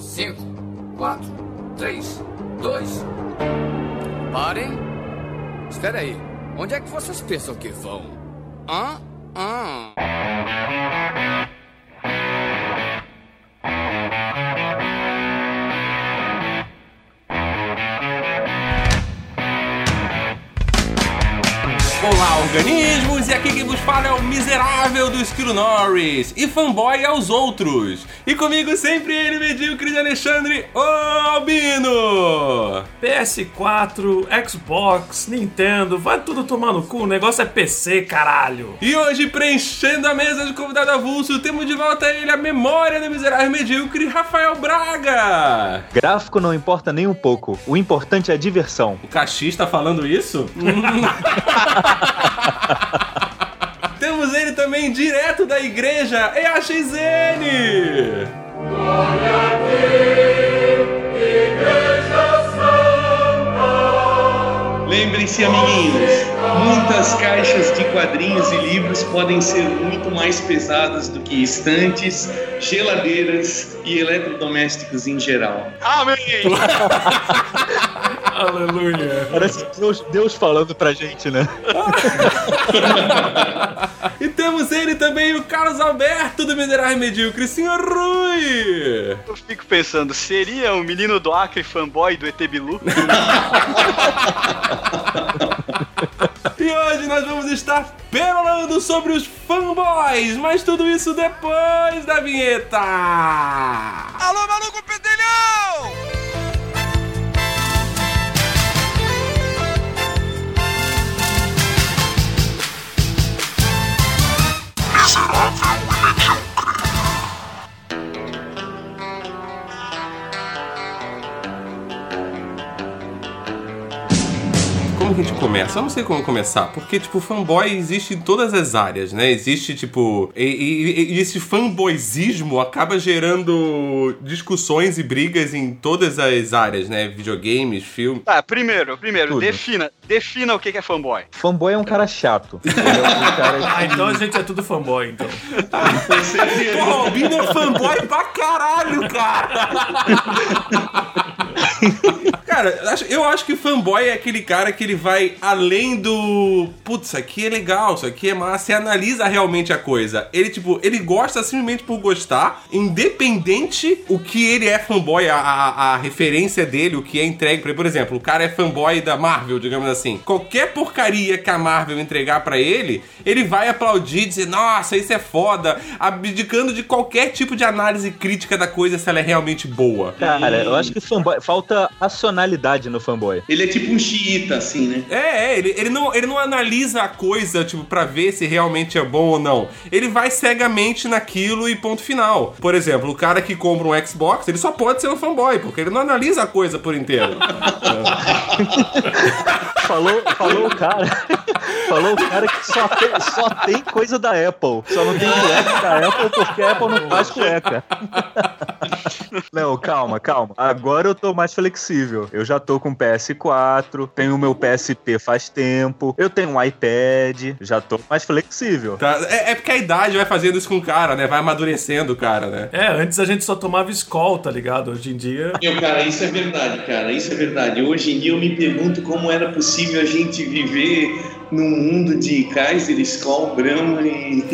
5, 4, 3, 2. Parem. Espera aí. Onde é que vocês pensam que vão? Hã? Hã? Olá, organismos! E aqui quem vos fala é o miserável do Esquilo Norris e fanboy aos outros. E comigo sempre ele, medíocre de Alexandre o Albino! PS4, Xbox, Nintendo, vai tudo tomar no cu, o negócio é PC, caralho. E hoje, preenchendo a mesa de convidado avulso, temos de volta ele, a memória do miserável medíocre, Rafael Braga! Gráfico não importa nem um pouco, o importante é a diversão. O Caxi está falando isso? Temos também direto da igreja, é a XN! Lembrem-se, amiguinhos, muitas caixas de quadrinhos e livros podem ser muito mais pesadas do que estantes, geladeiras e eletrodomésticos em geral. Amém! Aleluia. Parece Deus, Deus falando pra gente, né? E temos ele também, o Carlos Alberto do Miserável Medíocre, Senhor Rui! Eu fico pensando, seria o menino do Acre fanboy do ET Bilu? E hoje nós vamos estar perolando sobre os fanboys, mas tudo isso depois da vinheta! Alô, maluco pedelhão! Is it obvious? Como que a gente começa? Eu não sei como começar, porque, tipo, fanboy existe em todas as áreas, né? Existe, tipo. E, e- e esse fanboyzismo acaba gerando discussões e brigas em todas as áreas, né? Videogames, filme. Tá, primeiro, primeiro, Tudo. defina, defina o que é fanboy. Fanboy é um cara chato. É um cara Ah, então a gente é tudo fanboy, então. Porra, o Albino é fanboy pra caralho, cara! Cara, eu acho- que fanboy é aquele cara que ele vai além do. Putz, isso aqui é legal, isso aqui é massa. E analisa realmente a coisa. Ele, tipo, ele gosta simplesmente por gostar, independente o que ele é fanboy, a, a, a referência dele, o que é entregue pra ele. Por exemplo, o cara é fanboy da Marvel, digamos assim. Qualquer porcaria que a Marvel entregar pra ele, ele vai aplaudir, dizer, nossa, isso é foda, abdicando de qualquer tipo de análise crítica da coisa se ela é realmente boa. Cara, eu acho que fanboy. Falta no fanboy. Ele é tipo um xiita, assim, né? É, é, ele, ele, não, ele não analisa a coisa, tipo, pra ver se realmente é bom ou não. Ele vai cegamente naquilo e ponto final. Por exemplo, o cara que compra um Xbox, ele só pode ser um fanboy, porque ele não analisa a coisa por inteiro. Falou, falou o cara. Falou o cara que só tem, só tem coisa da Apple. Só não tem cueca da Apple porque a Apple não faz cueca. Não, calma, calma. Agora eu tô mais flexível. Eu já tô com PS4, tenho o meu PSP faz tempo, eu tenho um iPad, já tô mais flexível. Tá? É, é porque a idade vai fazendo isso com o cara, né? Vai amadurecendo o cara, né? É, antes a gente só tomava escola, tá ligado? Hoje em dia. Meu, cara, isso é verdade, cara, isso é verdade. Hoje em dia eu me pergunto como era possível a gente viver num mundo de Kaiser, Skol, Brahma e...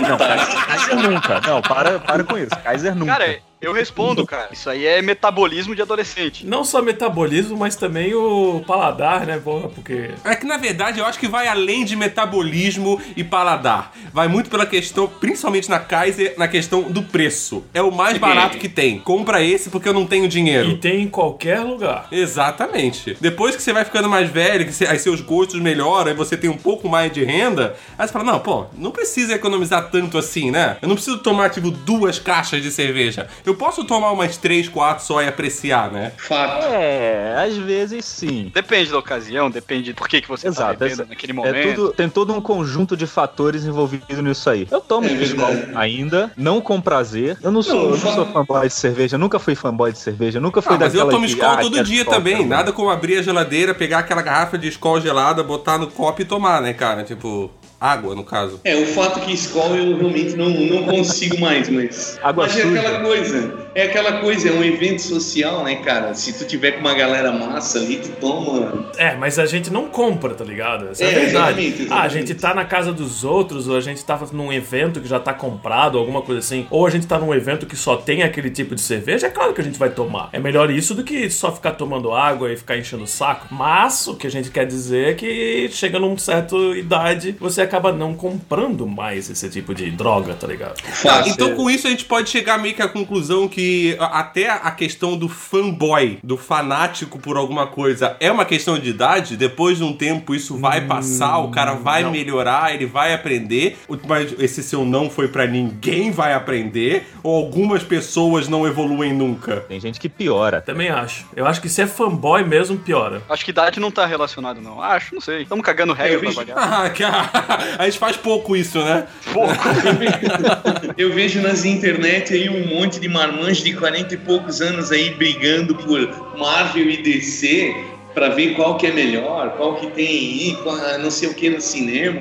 Não, Kaiser nunca. Não, para, para com isso. Kaiser nunca. Cara, eu respondo, cara. Isso aí é metabolismo de adolescente. Não só metabolismo, mas também o paladar, né, porra? Porque. É que na verdade eu acho que vai além de metabolismo e paladar. Vai muito pela questão, principalmente na Kaiser, na questão do preço. É o mais barato que tem. Compra esse porque eu não tenho dinheiro. E tem em qualquer lugar. Exatamente. Depois que você vai ficando mais velho, que você- aí seus gostos melhoram, aí você tem um pouco mais de renda, aí você fala, não, pô, não precisa economizar tanto assim, né? Eu não preciso tomar, tipo, duas caixas de cerveja. Eu posso tomar umas três, quatro só e apreciar, né? Fato. É, às vezes sim. Depende da ocasião, depende de por que, que você Exato. tá bebendo é- naquele é momento. tudo- tem todo um conjunto de fatores envolvidos nisso aí. Eu tomo É Skol verdade. ainda, não com prazer. Eu não sou, Não, eu não sou fanboy de cerveja, nunca fui fanboy de cerveja, nunca fui Ah, mas eu tomo Skol ah, todo dia Skol, também. quero Nada como abrir a geladeira, pegar aquela garrafa de Skol gelada, botar no copo e tomar, né, cara? Tipo, água, no caso. É, o fato que Skol eu realmente não, não consigo mais, mas... Água mas é suja. aquela coisa, é aquela coisa, é um evento social, né, cara? Se tu tiver com uma galera massa ali, tu toma. É, mas a gente não compra, tá ligado? Essa é, a É, verdade. exatamente, Ah, a exatamente. gente tá na casa dos outros, ou a gente tá num evento que já tá comprado, alguma coisa assim. Ou a gente tá num evento que só tem aquele tipo de cerveja, é claro que a gente vai tomar. É melhor isso do que só ficar tomando água e ficar enchendo o saco. Mas o que a gente quer dizer é que chega numa certa idade, você acaba não comprando mais esse tipo de droga, tá ligado? Tá, então com isso a gente pode chegar meio que à conclusão que a- até a questão do fanboy, do fanático por alguma coisa, é uma questão de idade. Depois de um tempo isso vai passar, o cara vai melhorar, ele vai aprender. O- Mas esse seu não foi pra ninguém vai aprender, ou algumas pessoas não evoluem nunca. Tem gente que piora. Também acho. Eu acho que se é fanboy mesmo, piora. Acho que idade não tá relacionado, não. Acho, não sei. Estamos cagando regra pra variar. Ah, que a, gente faz pouco isso, né? Eu vejo nas internet aí um monte de marmanjos de 40 e poucos anos aí brigando por Marvel e DC pra ver qual que é melhor, qual que tem aí, qual- não sei o que no cinema.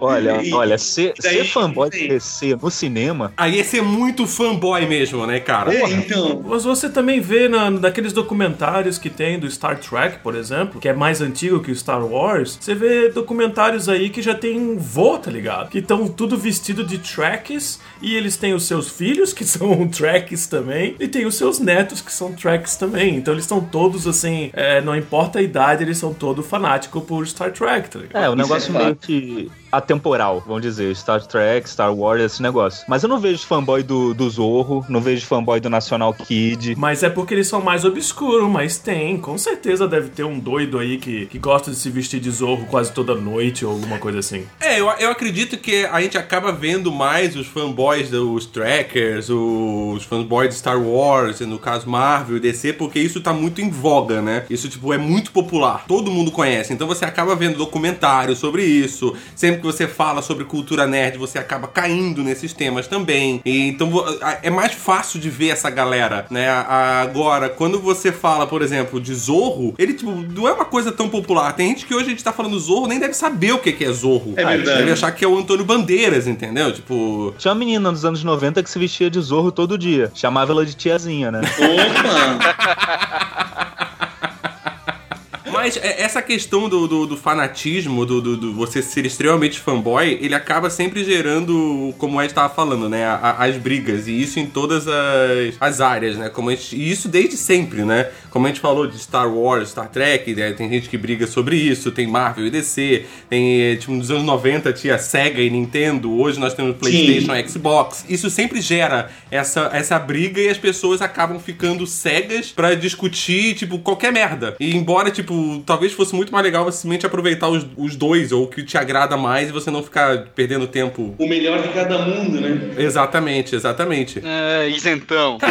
Olha, E- olha, ser, daí- ser fanboy de DC no cinema, Aí ia ser muito fanboy mesmo, né, cara? É, então, Mas você também vê na, naqueles documentários que tem do Star Trek, por exemplo, que é mais antigo que o Star Wars, você vê documentários aí que já tem vô, tá ligado? Que estão tudo vestido de Trekkies e eles têm os seus filhos, que são Trekkies também, e tem os seus netos, que são Trekkies também. Então eles estão todos assim, é, não importa a idade, eles são todos fanáticos por Star Trek, tá ligado? é, o negócio é fato. meio que atemporal, vamos dizer, Star Trek, Star Wars, esse negócio. Mas eu não vejo fanboy do, do Zorro, não vejo fanboy do National Kid. Mas é porque eles são mais obscuros, mas tem. Com certeza deve ter um doido aí que, que gosta de se vestir de zorro quase toda noite ou alguma coisa assim. É, eu, eu acredito que a gente acaba vendo mais os fanboys dos trackers, os fanboys de Star Wars, no caso Marvel e DC, porque isso tá muito em voga, né? Isso, tipo, é muito popular. Todo mundo conhece. Então você acaba vendo documentários sobre isso. Sempre que você fala sobre cultura nerd, você acaba caindo nesses temas também. E, então é mais fácil de ver essa galera, né? Agora, quando você fala, por exemplo, de Zorro, ele, tipo, não é uma coisa tão popular. Tem gente que hoje a gente tá falando Zorro, nem deve saber o que que é Zorro. É verdade. Deve achar que é o Antônio Bandeiras, entendeu? Tipo. Tinha uma menina nos anos 90 que se vestia de Zorro todo dia. Chamava ela de tiazinha, né? opa! Mas é- essa questão do, do, do fanatismo, do, do, do você ser extremamente fanboy, ele acaba sempre gerando, como a gente tava falando, né? a- a- as brigas. E isso em todas as, as áreas, né? Como gente, e isso desde sempre, né? Como a gente falou de Star Wars, Star Trek, né? tem gente que briga sobre isso, tem Marvel e DC, tem, eh, tipo, nos anos 90 tinha Sega e Nintendo, hoje nós temos PlayStation e Xbox. Isso sempre gera essa, essa briga e as pessoas acabam ficando cegas pra discutir, tipo, qualquer merda. E embora, tipo, talvez fosse muito mais legal você simplesmente aproveitar os, os dois, ou o que te agrada mais, e você não ficar perdendo tempo. O melhor de cada mundo, né? Exatamente, exatamente. É, isentão.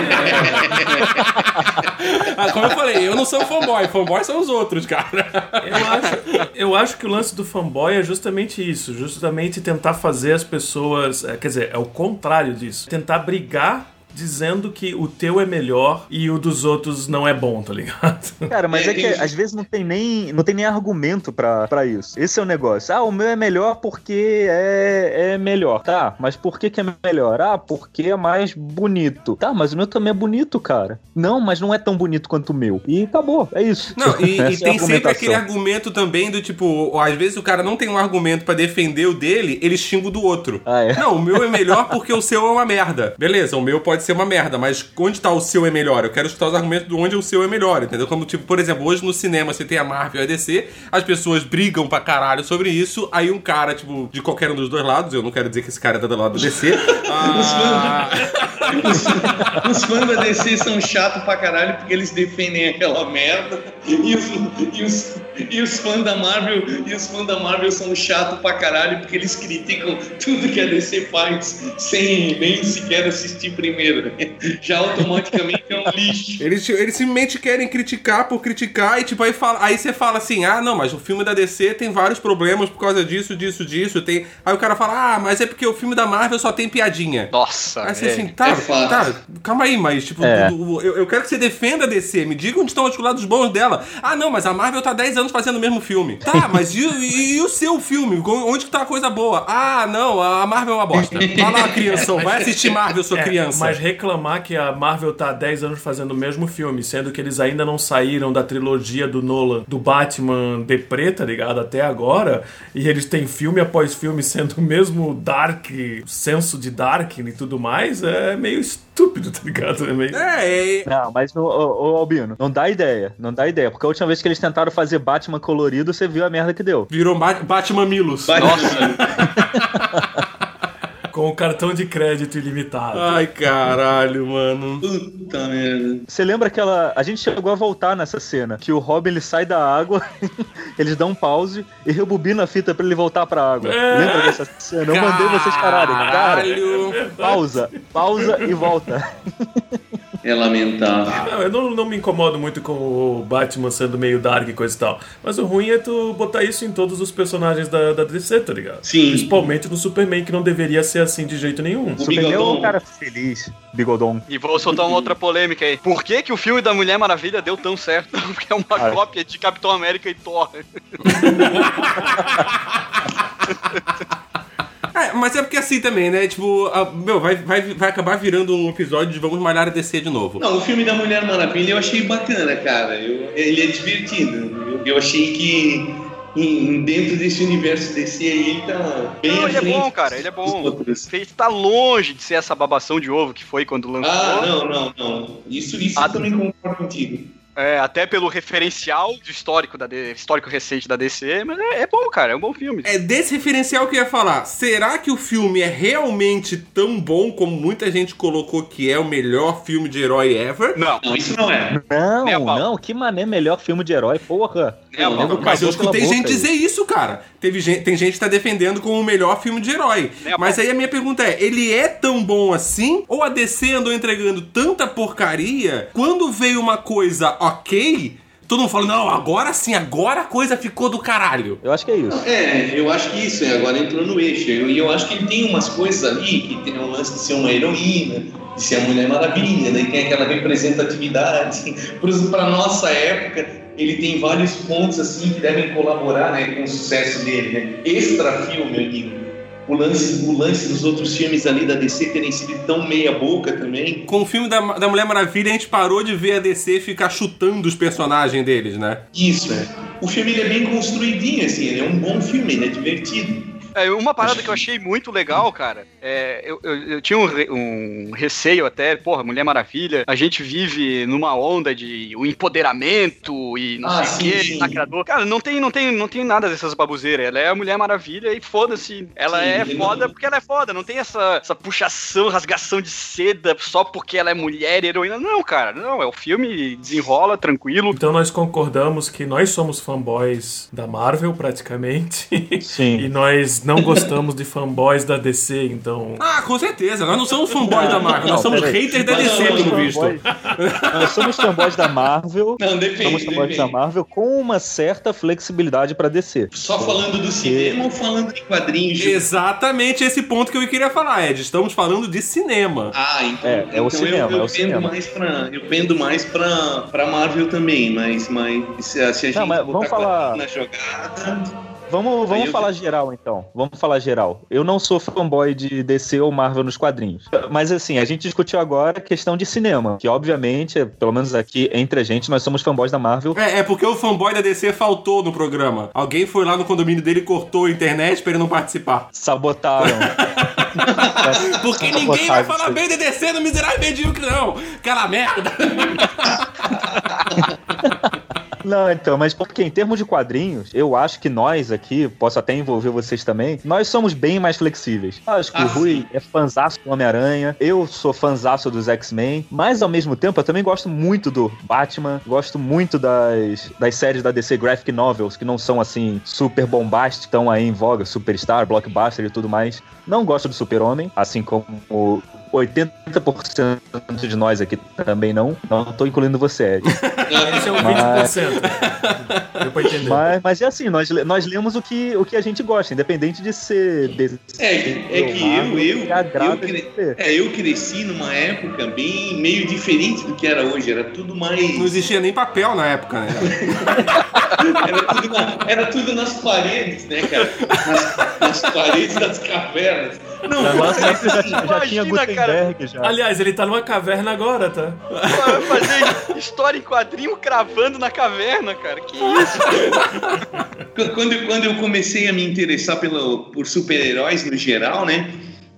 Ah, como eu falei, eu não sou fanboy, fanboy são os outros, cara. Eu acho, eu acho que o lance do fanboy é justamente isso, justamente tentar fazer as pessoas, é, quer dizer, é o contrário disso, tentar brigar dizendo que o teu é melhor e o dos outros não é bom, tá ligado? Cara, mas é que É, às vezes não tem nem, não tem nem argumento pra, pra isso. Esse é o negócio. Ah, o meu é melhor porque é, é melhor. Tá, mas por que, que é melhor? Ah, porque é mais bonito. Tá, mas o meu também é bonito, cara. Não, mas não é tão bonito quanto o meu. E acabou, é isso. Não, e, e é tem sempre argumentação. aquele argumento também do tipo, às vezes o cara não tem um argumento pra defender o dele, ele xinga o do outro. Ah, é? Não, o meu é melhor porque o seu é uma merda. Beleza, o meu pode ser uma merda, mas onde tá o seu é melhor? Eu quero escutar os argumentos de onde o seu é melhor, entendeu? Como, tipo, por exemplo, hoje no cinema você tem a Marvel e a DC, as pessoas brigam pra caralho sobre isso, aí um cara, tipo, de qualquer um dos dois lados, eu não quero dizer que esse cara é do lado do DC. ah, Os, os fãs da DC são chatos pra caralho porque eles defendem aquela merda. E os, e os, e os fãs da Marvel e os fãs da Marvel são chatos pra caralho porque eles criticam tudo que a DC faz sem nem sequer assistir primeiro. Já automaticamente é um lixo. Eles, eles simplesmente querem criticar por criticar e tipo, aí, fala, aí você fala assim, ah, não, mas o filme da DC tem vários problemas por causa disso, disso, disso. Tem... Aí o cara fala, ah, mas é porque o filme da Marvel só tem piadinha. Nossa, Aí você velho. assim, tá, É tá, calma aí, mas tipo, É. eu, eu quero que você defenda a DC, me diga onde estão os lados bons dela. Ah, não, mas a Marvel tá 10 anos fazendo o mesmo filme. Tá, mas e, o- e- e o seu filme? Onde que tá a coisa boa? Ah, não, a Marvel é uma bosta. Vai lá, crianção, vai assistir Marvel, sua É, criança. Mas reclamar que a Marvel tá há 10 anos fazendo o mesmo filme, sendo que eles ainda não saíram da trilogia do Nolan, do Batman de preta, ligado? Até agora. E eles têm filme após filme sendo o mesmo dark, senso de dark e tudo mais, é meio estúpido, tá ligado? É meio... É, é, Não, mas, ô, ô, Albino, não dá ideia. Não dá ideia. Porque a última vez que eles tentaram fazer Batman colorido, você viu a merda que deu. virou Ba- Batman Milos. Nossa. Com o cartão de crédito ilimitado. Ai, caralho, mano. Puta merda. Você lembra aquela. A gente chegou a voltar nessa cena. Que o Robin ele sai da água, eles dão um pause e rebobina a fita pra ele voltar pra água. É. Lembra dessa cena? Eu mandei vocês pararem. Cara, Caralho. pausa, pausa e volta. É lamentável. Não, eu não, não me incomodo muito com o Batman sendo meio dark e coisa e tal. Mas o ruim é tu botar isso em todos os personagens da, da DC, tá ligado? Sim. Principalmente no Superman, que não deveria ser assim de jeito nenhum. O Superman é um Bigodon. cara feliz, Bigodon. E vou soltar uma outra polêmica aí. Por que, que o filme da Mulher Maravilha deu tão certo? Porque é uma Ah. cópia de Capitão América e Thor. É, mas é porque assim também, né? Tipo, a- meu, vai, vai, vai acabar virando um episódio de Vamos Malhar a DC de novo. Não, o filme da Mulher Maravilha eu achei bacana, cara. Eu- ele é divertido. Eu, eu achei que em- dentro desse universo DC aí ele tá bem Não, ele é bom, cara, ele é bom. outros. Fez tá longe de ser essa babação de ovo que foi quando lançou. Ah, não, não, não. Isso, isso Ah, eu também concordo contigo. É, até pelo referencial do histórico da D- histórico recente da DC, mas é, é bom, cara, é um bom filme. É desse referencial que eu ia falar. Será que o filme é realmente tão bom como muita gente colocou que é o melhor filme de herói ever? Não, Não, isso não é. Não, pau. não, que mané melhor filme de herói, porra. Não, pau. não, Mas eu escutei gente aí. dizer isso, cara. Teve gente, tem gente que tá defendendo como o melhor filme de herói. Mas aí a minha pergunta é: ele é tão bom assim? Ou a DC andou entregando tanta porcaria? Quando veio uma coisa ok, todo mundo falou: não, agora sim, agora a coisa ficou do caralho. Eu acho que é isso. É, eu acho que isso, é, agora entrou no eixo. E eu, eu acho que ele tem umas coisas ali, que tem um lance de ser uma heroína, de ser a Mulher Maravilha, daí tem aquela representatividade. Para nossa época, ele tem vários pontos assim que devem colaborar né, com o sucesso dele. Né? Extra filme, eu digo. O lance, o lance dos outros filmes ali da DC terem sido tão meia boca também. Com o filme da, da Mulher Maravilha, a gente parou de ver a DC ficar chutando os personagens deles, né? Isso, é. O filme é bem construidinho, assim, ele é um bom filme, ele é divertido. É, uma parada que eu achei muito legal, cara, é, eu, eu, eu tinha um, re- um receio até, porra, Mulher Maravilha, a gente vive numa onda de o empoderamento e não Ah, sei o sim. lacrador. Cara, não tem, não, tem, não tem nada dessas babuzeiras, ela é a Mulher Maravilha e foda-se, ela Sim, é foda não- porque ela é foda, não tem essa, essa puxação, rasgação de seda só porque ela é mulher, heroína, não, cara, não, é o filme, desenrola, tranquilo. Então nós concordamos que nós somos fanboys da Marvel, praticamente. Sim. e nós não gostamos de fanboys da DC, então. Ah, com certeza. Nós não somos fanboys da Marvel, nós somos haters da DC, pelo visto. Nós somos fanboys da Marvel. Não, depende, Somos fanboys da depende. Marvel com uma certa flexibilidade pra descer. Só falando do cinema ou falando de quadrinhos? Exatamente esse ponto que eu queria falar, Ed. Estamos falando de cinema. Ah, então, É, é o então cinema, eu, eu é o pendo cinema. mais pra, eu pendo mais pra, pra Marvel também, mas, mas se, a- gente Não, mas botar vamos falar- na jogada, Vamos, vamos eu- falar geral, então. Vamos falar geral. Eu não sou fanboy de DC ou Marvel nos quadrinhos. Mas assim, a gente discutiu agora a questão de cinema. Que obviamente, pelo menos aqui entre a gente, nós somos fanboys da Marvel. É, é porque o fanboy da DC faltou no programa. Alguém foi lá no condomínio dele e cortou a internet pra ele não participar. Sabotaram. Porque ninguém vai falar bem da DC no Miserável Medíocre, não. Aquela merda. Não, então, mas porque em termos de quadrinhos, eu acho que nós aqui, posso até envolver vocês também, nós somos bem mais flexíveis. Acho que Ah, o Rui é fanzaço do Homem-Aranha, eu sou fanzaço dos X-Men, mas ao mesmo tempo eu também gosto muito do Batman, gosto muito das, das séries da DC Graphic Novels, que não são assim super bombásticas, estão aí em voga, Superstar, Blockbuster e tudo mais. Não gosto do Super-Homem, assim como o 80% de nós aqui também não. Não tô incluindo você, Ed. Esse é o Mas- 20%. Deu pra entender. Mas, mas é assim, nós, nós lemos o que, o que a gente gosta, independente de ser. De, é, é que eu, eu, eu, é, eu cresci numa época bem meio diferente do que era hoje, era tudo mais. Não existia nem papel na época, né? Era tudo, na- era tudo nas paredes, né, cara? Nas, nas paredes das cavernas. Não, já, já tinha Imagina, cara. Gutenberg já. Aliás, ele tá numa caverna agora, tá? Vai fazer história em quadrinho cravando na caverna, cara. Que isso? Quando, eu- quando eu comecei a me interessar pelo, por super-heróis no geral, né?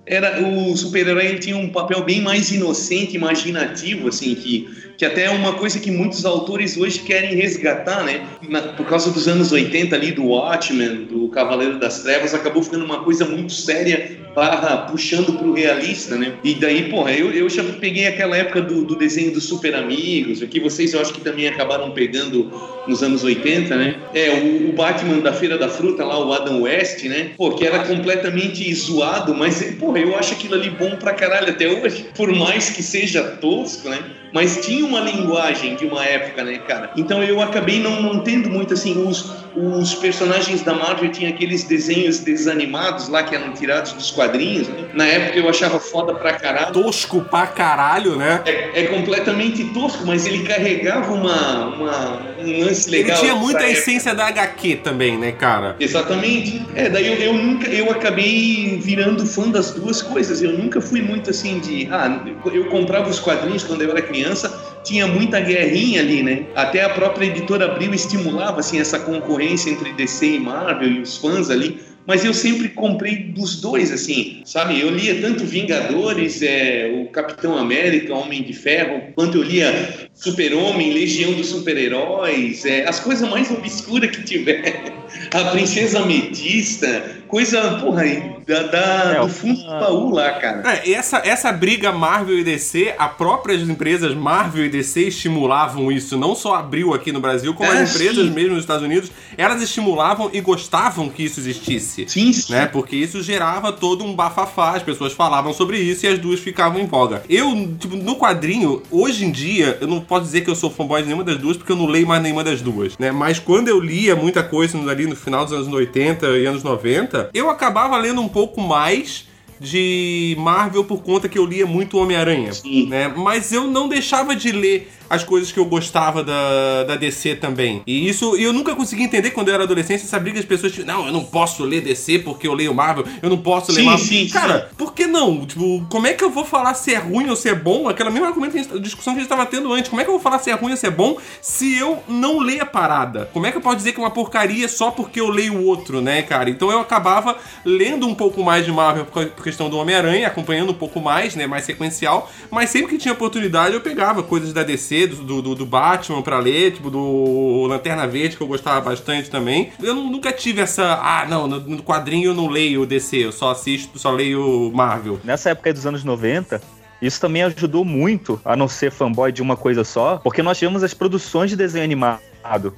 Era, o super-herói ele tinha um papel bem mais inocente, imaginativo, assim, que, que até é uma coisa que muitos autores hoje querem resgatar, né? Na- por causa dos anos 80 ali, do Watchmen, do Cavaleiro das Trevas, acabou ficando uma coisa muito séria, barra, puxando pro realista, né? E daí, porra, eu, eu já peguei aquela época do, do desenho dos Super Amigos, que vocês eu acho que também acabaram pegando nos anos 80, né? É, o, o Batman da Feira da Fruta lá, o Adam West, né? Pô, que era completamente zoado, mas, porra, eu acho aquilo ali bom pra caralho até hoje. Por mais que seja tosco, né? Mas tinha uma linguagem de uma época, né, cara? Então eu acabei não, não tendo muito, assim, os, os personagens da Marvel tinham aqueles desenhos desanimados lá que eram tirados dos quadrinhos, né? Na época eu achava foda pra caralho. Tosco pra caralho, né? É, é completamente tosco, mas ele carregava uma, uma- um lance Ele legal. tinha muita época. essência da HQ também, né, cara? Exatamente. É, daí eu, eu nunca, eu acabei virando fã das duas coisas. Eu nunca fui muito assim de, ah, eu comprava os quadrinhos quando eu era criança, tinha muita guerrinha ali, né? Até a própria editora Abril estimulava assim essa concorrência entre DC e Marvel e os fãs ali. Mas eu sempre comprei dos dois, assim, sabe? Eu lia tanto Vingadores, é, o Capitão América, Homem de Ferro, quanto eu lia Super-Homem, Legião dos Super-Heróis, é, as coisas mais obscuras que tiver. A Princesa Ametista, coisa, porra, da, da- É, do fundo do baú lá, cara. É, e essa, essa briga Marvel e DC, as próprias empresas Marvel e DC estimulavam isso, não só abriu aqui no Brasil, como É, as empresas sim. mesmo nos Estados Unidos, elas estimulavam e gostavam que isso existisse. Sim, sim. Né? Porque isso gerava todo um bafafá, as pessoas falavam sobre isso e as duas ficavam em voga. Eu, tipo, no quadrinho, hoje em dia, eu não posso dizer que eu sou fanboy de nenhuma das duas, porque eu não leio mais nenhuma das duas, né? Mas quando eu lia muita coisa ali no final dos anos 80 e anos 90, eu acabava lendo um pouco mais de Marvel por conta que eu lia muito Homem-Aranha, né? Mas eu não deixava de ler as coisas que eu gostava da, da DC também. E isso eu nunca consegui entender quando eu era adolescente, essa briga de pessoas tipo, não, eu não posso ler DC porque eu leio Marvel, eu não posso ler Sim, Marvel. sim, Cara, por que não? Tipo, como é que eu vou falar se é ruim ou se é bom? Aquela mesma gente- discussão que a gente estava tendo antes. Como é que eu vou falar se é ruim ou se é bom se eu não ler a parada? Como é que eu posso dizer que é uma porcaria só porque eu leio o outro, né, cara? Então eu acabava lendo um pouco mais de Marvel por questão do Homem-Aranha, acompanhando um pouco mais, né, mais sequencial, mas sempre que tinha oportunidade eu pegava coisas da DC, do, do, do Batman pra ler, tipo do Lanterna Verde, que eu gostava bastante também. Eu nu- nunca tive essa, ah, não, no, no quadrinho eu não leio DC, eu só assisto, só leio Marvel. Nessa época dos anos 90, isso também ajudou muito a não ser fanboy de uma coisa só, porque nós tivemos as produções de desenho animado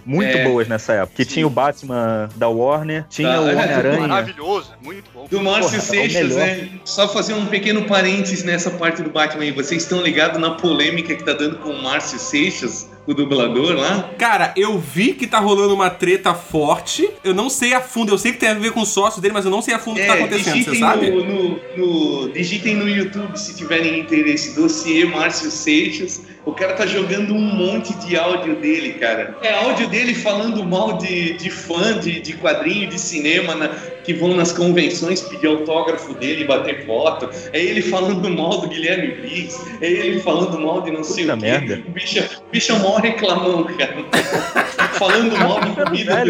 muito É, boas nessa época. Que sim. tinha o Batman da Warner, tinha Tá, o é, Homem-Aranha. Maravilhoso, muito bom. Do Márcio Porra, é o Seixas, né? Só fazer um pequeno parênteses nessa parte do Batman aí. Vocês estão ligados na polêmica que tá dando com o Márcio Seixas, o dublador lá? Cara, eu vi que tá rolando uma treta forte. Eu não sei a fundo. Eu sei que tem a ver com o sócio dele, mas eu não sei a fundo o que tá acontecendo, você digitem sabe? No, no, no- digitem no YouTube se tiverem interesse. Dossiê Márcio Seixas. O cara tá jogando um monte de áudio dele, cara. É áudio dele falando mal de, de fã de, de quadrinho, de cinema, na- que vão nas convenções pedir autógrafo dele, bater foto. É ele falando mal do Guilherme Briggs. É ele falando mal de não sei Puta o quê. merda. O bicho, o bicho é o maior reclamão, cara. falando mal de comida.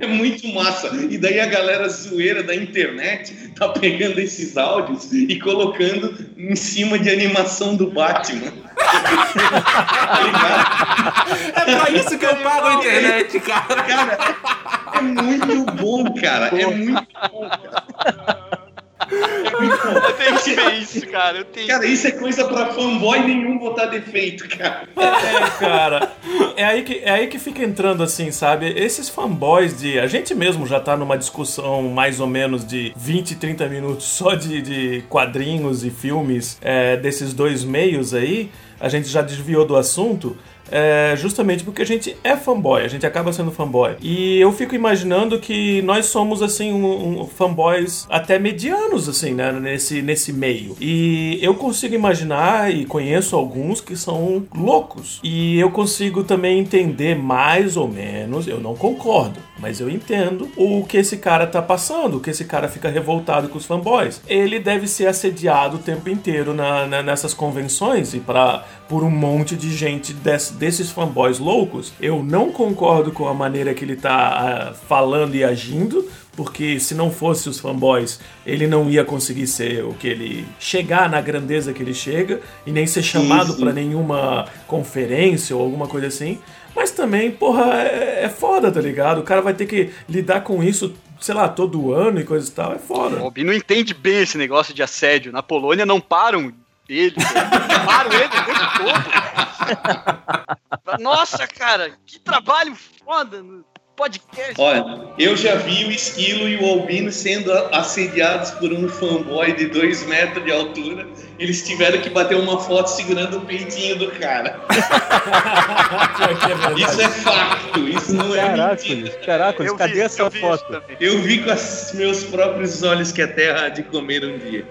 É muito massa. E daí a galera zoeira da internet tá pegando esses áudios e colocando em cima de animação do Batman. tá ligado? É pra isso que eu pago a internet, cara. Cara, é muito bom, cara. É muito bom, cara. É muito bom. Eu tenho que ver isso, cara. Eu tenho Cara, isso é coisa pra fanboy nenhum botar defeito, cara. É, cara. É aí, que, é aí que fica entrando assim, sabe? Esses fanboys de. A gente mesmo já tá numa discussão mais ou menos de 20, 30 minutos só de, de quadrinhos e filmes é, desses dois meios aí. A gente já desviou do assunto. É, justamente porque a gente é fanboy, a gente acaba sendo fanboy. E eu fico imaginando que nós somos, assim, um, um fanboys até medianos, assim, né, nesse, nesse meio. E eu consigo imaginar e conheço alguns que são loucos. E eu consigo também entender mais ou menos, eu não concordo, Mas eu entendo o que esse cara tá passando, o que esse cara fica revoltado com os fanboys. Ele deve ser assediado o tempo inteiro na, na- nessas convenções e para por um monte de gente des- desses fanboys loucos. Eu não concordo com a maneira que ele tá ah, falando e agindo, porque se não fosse os fanboys, ele não ia conseguir ser o que ele chegar na grandeza que ele chega e nem ser chamado pra nenhuma conferência ou alguma coisa assim. Mas também, porra, é, é foda, tá ligado? O cara vai ter que lidar com isso, sei lá, todo ano e coisa e tal. É foda. O não entende bem esse negócio de assédio. Na Polônia não param ele. param ele o tempo todo. Nossa, cara, que trabalho foda podcast. Olha, eu já vi o Esquilo e o Albino sendo assediados por um fanboy de dois metros de altura. Eles tiveram que bater uma foto segurando o peitinho do cara. É verdade. Isso é facto, isso não é mentira. caracoles, Eu vi- cadê essa eu vi foto? também. Eu vi com os meus próprios olhos que a terra há de comer um dia.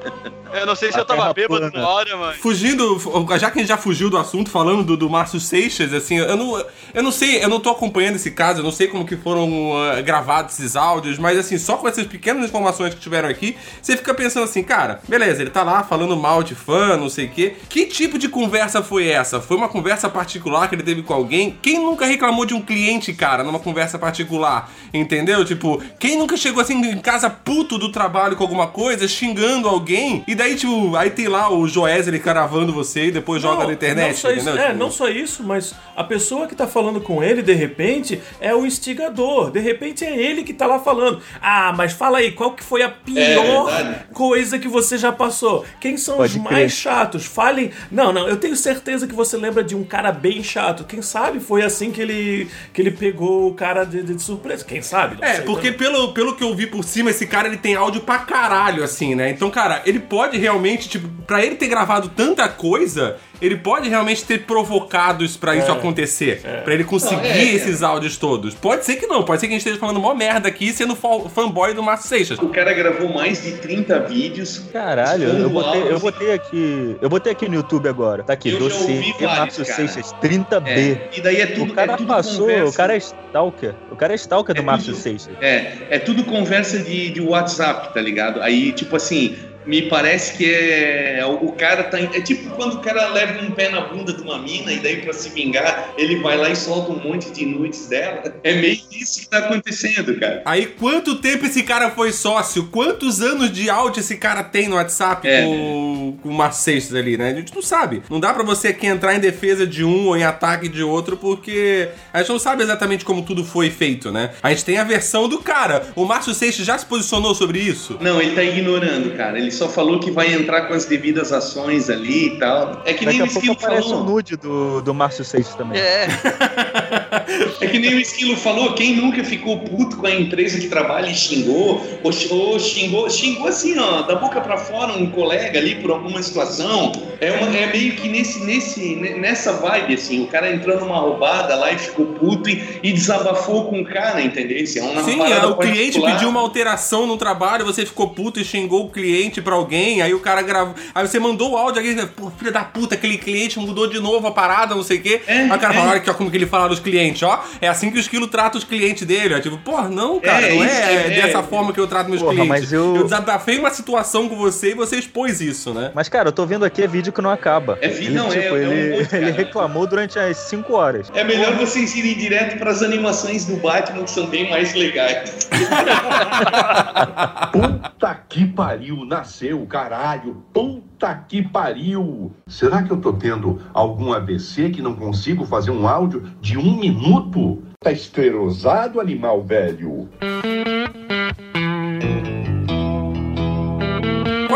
Eu não sei se A eu tava terra bêbado na hora, mas. Fugindo, já que a gente já fugiu do assunto, falando do, do Márcio Seixas, assim, eu não, eu não sei, eu não tô acompanhando esse caso, eu não sei como que foram ah, gravados esses áudios, mas assim, só com essas pequenas informações que tiveram aqui, você fica pensando assim, cara, beleza, ele tá lá falando mal de fã, não sei o quê. Que tipo de conversa foi essa? Foi uma conversa particular que ele teve com alguém? Quem nunca reclamou de um cliente, cara, numa conversa particular? Entendeu? Tipo, quem nunca chegou assim em casa puto do trabalho com alguma coisa, xingando alguém, e daí, tipo, aí tem lá o Joesley caravando você e depois joga na internet, não só isso, entendeu? é, Tipo, não só isso, mas a pessoa que tá falando com ele, de repente, é o instigador. De repente é ele que tá lá falando. Ah, mas fala aí, qual que foi a pior verdade. coisa que você já passou? Quem são Pode os crer. mais chatos? Falem. Não, não, eu tenho certeza que você lembra de um cara bem chato. Quem sabe foi assim que ele, que ele pegou o cara de, de surpresa. Quem sabe? Não É, sei porque também. pelo, pelo que eu vi por cima, esse cara ele tem áudio pra caralho, assim, né? Então, cara, ele pode realmente, tipo, pra ele ter gravado tanta coisa, ele pode realmente ter provocado isso pra isso acontecer. Pra ele conseguir Não, é, é. esses áudios todos. Pode ser que não, pode ser que a gente esteja falando mó merda aqui sendo fanboy do Márcio Seixas. O cara gravou mais de 30 vídeos. Caralho, eu botei, eu botei aqui. Eu botei aqui no YouTube agora. Tá aqui, Eu já dossiê ouvi de vários, Márcio. Seixas, 30B. É, e daí é tudo, o cara é tudo passou, conversa. o cara é stalker. O cara é stalker do É Márcio Seixas. É, é tudo conversa de, de WhatsApp, tá ligado? Aí, tipo assim, me parece que é. O cara tá. É tipo quando o cara leva um pé na bunda de uma mina e daí pra se vingar, ele vai lá e solta um monte de nudes dela. É meio isso que tá acontecendo, cara. Aí, quanto tempo esse cara foi sócio? Quantos anos de áudio esse cara tem no WhatsApp É. com, com o Seixas ali, né? A gente não sabe. Não dá pra você aqui entrar em defesa de um ou em ataque de outro, porque a gente não sabe exatamente como tudo foi feito, né? A gente tem a versão do cara. O Márcio Seixas já se posicionou sobre isso? Não, ele tá ignorando, cara. Ele só falou que vai entrar com as devidas ações ali e tal. É que Daqui nem o Esquilo falou. o nude do, do Márcio Seixas também. É, É que nem o Esquilo falou, quem nunca ficou puto com a empresa que trabalha e xingou, ou, ou xingou, xingou assim, ó, da boca pra fora um colega ali por alguma situação. É, uma- é meio que nesse, nesse, ne- nessa vibe, assim, o cara entrou numa roubada lá e ficou puto e, e desabafou com o cara, entendeu? É uma Sim, parada o cliente pediu uma alteração no trabalho, você ficou puto e xingou o cliente pra alguém, aí o cara gravou. Aí você mandou o áudio, alguém, pô, filha da puta, aquele cliente mudou de novo a parada, não sei o quê. É, aí o cara é. fala, olha aqui, ó, como que ele fala dos clientes, ó. É assim que o esquilo trata os clientes dele, ó. Tipo, pô, não, cara, É, não é, é- dessa é. forma que eu trato meus Porra, clientes. mas eu- desabafei uma situação com você e você expôs isso, né? Mas, cara, eu tô vendo aqui é vídeo que não acaba. É vídeo, ele, não, é- tipo, é um ele, monte, cara. ele reclamou durante as 5 horas. É melhor vocês irem direto pras animações do Batman, que são bem mais legais. Puta que pariu, nasceu, caralho. Puta que pariu. Será que eu tô tendo algum AVC que não consigo fazer um áudio de um minuto? Tá esclerosado, animal velho.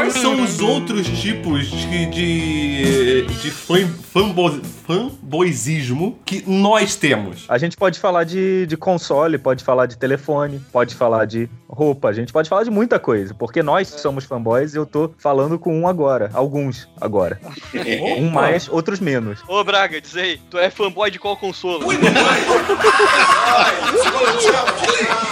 Quais são os outros tipos de, de, de fan, fanboyzismo que nós temos? A gente pode falar de, de console, pode falar de telefone, pode falar de roupa, a gente pode falar de muita coisa, porque nós somos fanboys e eu tô falando com um agora, alguns agora. Um mais, outros menos. Ô, Braga, diz aí, tu é fanboy de qual consolo?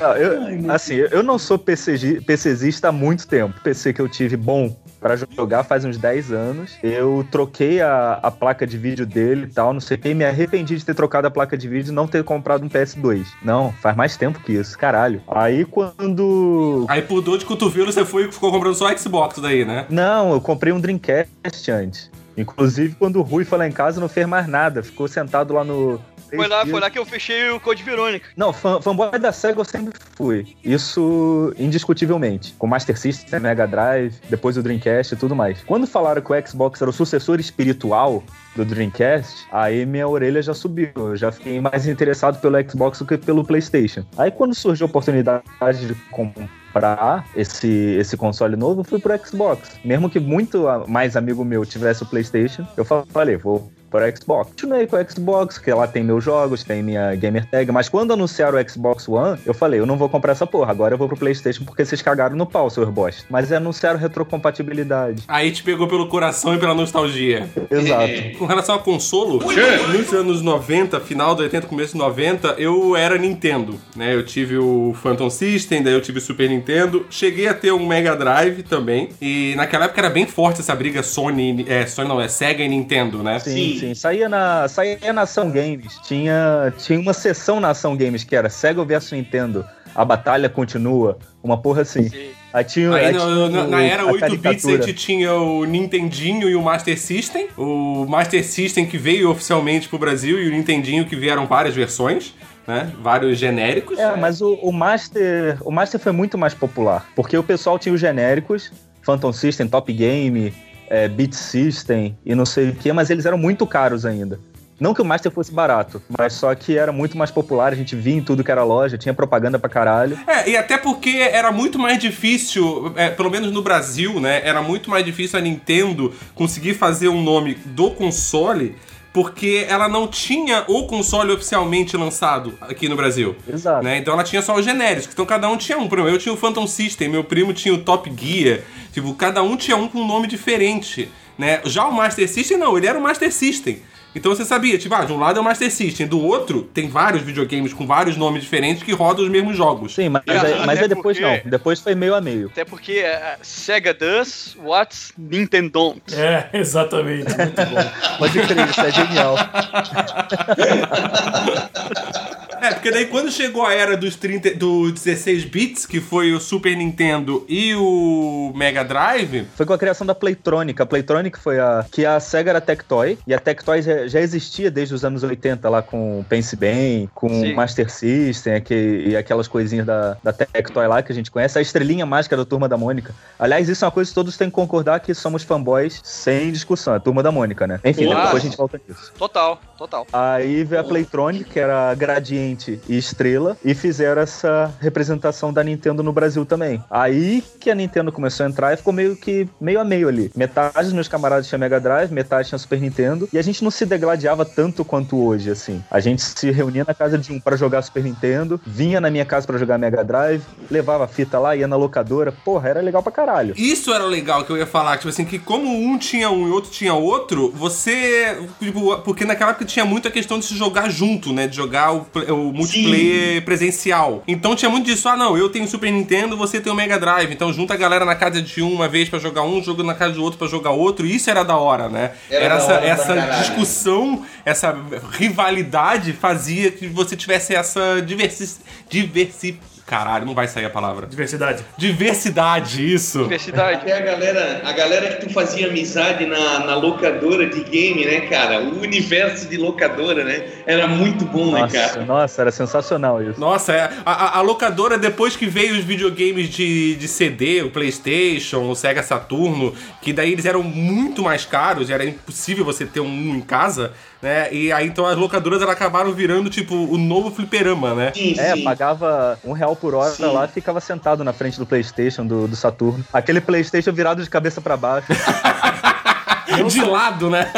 Não, eu- assim, eu não sou PCG, PCzista há muito tempo. PC que eu tive bom pra jogar faz uns 10 anos. Eu troquei a, a placa de vídeo dele e tal, não sei o que. Me arrependi de ter trocado a placa de vídeo e não ter comprado um PS2. Não, faz mais tempo que isso, caralho. Aí quando. Aí por dor de cotovelo você foi e ficou comprando só Xbox daí, né? Não, eu comprei um Dreamcast antes. Inclusive, quando o Rui foi lá em casa, não fez mais nada. Ficou sentado lá no. Foi lá, foi lá que eu fechei o Code Verônica. Não, fã, fanboy da SEGA eu sempre fui. Isso indiscutivelmente. Com Master System, Mega Drive, depois o Dreamcast e tudo mais. Quando falaram que o Xbox era o sucessor espiritual do Dreamcast, aí minha orelha já subiu. Eu já fiquei mais interessado pelo Xbox do que pelo PlayStation. Aí quando surgiu a oportunidade de comprar esse, esse console novo, eu fui pro Xbox. Mesmo que muito mais amigo meu tivesse o PlayStation, eu falei, vou para Xbox. Continuei com o Xbox, que lá tem meus jogos, tem minha gamer tag, mas quando anunciaram o Xbox One, eu falei, eu não vou comprar essa porra, agora eu vou pro PlayStation porque vocês cagaram no pau, seus bosta. Mas anunciaram retrocompatibilidade. Aí te pegou pelo coração e pela nostalgia. Exato. Com relação a consolo, nos anos 90, final do 80, começo dos 90, eu era Nintendo, né? Eu tive o Phantom System, daí eu tive o Super Nintendo, cheguei a ter um Mega Drive também, e naquela época era bem forte essa briga Sony, é, Sony não, é Sega e Nintendo, né? Sim, sim. Saía na, saía na Ação Games. Tinha, tinha uma sessão na Ação Games que era Sega vs Nintendo. A batalha continua. Uma porra assim. Sim. Aí tinha, Aí aí na, tinha na- o- na era a 8 bits a caricatura. gente tinha o Nintendinho e o Master System. O Master System que veio oficialmente pro Brasil e o Nintendinho que vieram várias versões, né? Vários genéricos. É, mas o, o Master. O Master foi muito mais popular. Porque o pessoal tinha os genéricos, Phantom System, Top Game, é, Beat System e não sei o que, mas eles eram muito caros ainda. Não que o Master fosse barato, mas só que era muito mais popular, a gente via em tudo que era loja, tinha propaganda pra caralho. É, e até porque era muito mais difícil, é, pelo menos no Brasil, né? Era muito mais difícil a Nintendo conseguir fazer um nome do console, porque ela não tinha o console oficialmente lançado aqui no Brasil. Exato. né? Então ela tinha só os genéricos. Então cada um tinha um. Por exemplo, eu tinha o Phantom System, meu primo tinha o Top Gear. Tipo, cada um tinha um com um nome diferente. Né? Já o Master System, não, ele era o Master System. Então você sabia, tipo, ah, de um lado é o Master System, do outro tem vários videogames com vários nomes diferentes que rodam os mesmos jogos. Sim, mas, É, aí, mas aí depois porque- não. Depois foi meio a meio. Até porque é, Sega does what Nintendo don't. É, exatamente. Muito bom. Pode crer, isso é genial. É, porque daí quando chegou a era dos 30, do 16 bits, que foi o Super Nintendo e o Mega Drive, Foi com a criação da Playtronic. A Playtronic foi a. que a SEGA era Tectoy. E a Tectoy já, já existia desde os anos 80 lá com Pense Bem, com Sim. o Master System aqui, e aquelas coisinhas da, da Tectoy lá que a gente conhece. A estrelinha mágica da Turma da Mônica. Aliás, isso é uma coisa que todos têm que concordar que somos fanboys sem discussão. É Turma da Mônica, né? Enfim, Claro. depois a gente volta nisso. Total, total. Aí veio a Playtronic, que era Gradiente e Estrela, e fizeram essa representação da Nintendo no Brasil também. Aí que a Nintendo começou a entrar e ficou meio que meio a meio ali. Metade dos meus camaradas tinha Mega Drive, metade tinha Super Nintendo, e a gente não se degladiava tanto quanto hoje, assim. A gente se reunia na casa de um pra jogar Super Nintendo, vinha na minha casa pra jogar Mega Drive, levava a fita lá, ia na locadora. Porra, era legal pra caralho. Isso era legal que eu ia falar, tipo assim, que como um tinha um e outro tinha outro, você. Tipo, porque naquela época tinha muito a questão de se jogar junto, né? De jogar o, o multiplayer presencial. Então tinha muito disso, ah não, eu tenho Super Nintendo, você tem o Mega Drive. Então junta a galera na casa de um uma vez pra jogar um, jogo na casa do outro pra jogar outro. Isso era da hora, né? Era da essa, hora essa discussão, essa rivalidade fazia que você tivesse essa diversi... diversi... Caralho, não vai sair a palavra. Diversidade. Diversidade, isso. Universidade. Até a galera, a galera que tu fazia amizade na, na locadora de game, né, cara? O universo de locadora, né? Era muito bom, né, Nossa, cara? nossa, era sensacional isso. Nossa, é, a, a- a locadora, depois que veio os videogames de, de CD, o PlayStation, o Sega Saturno, que daí eles eram muito mais caros, era impossível você ter um em casa, né? E aí então as locadoras elas acabaram virando tipo o novo fliperama, né? Sim, É, sim. pagava um real por hora Sim. lá e ficava sentado na frente do PlayStation do, do Saturno. Aquele PlayStation virado de cabeça pra baixo. não de só- lado, né?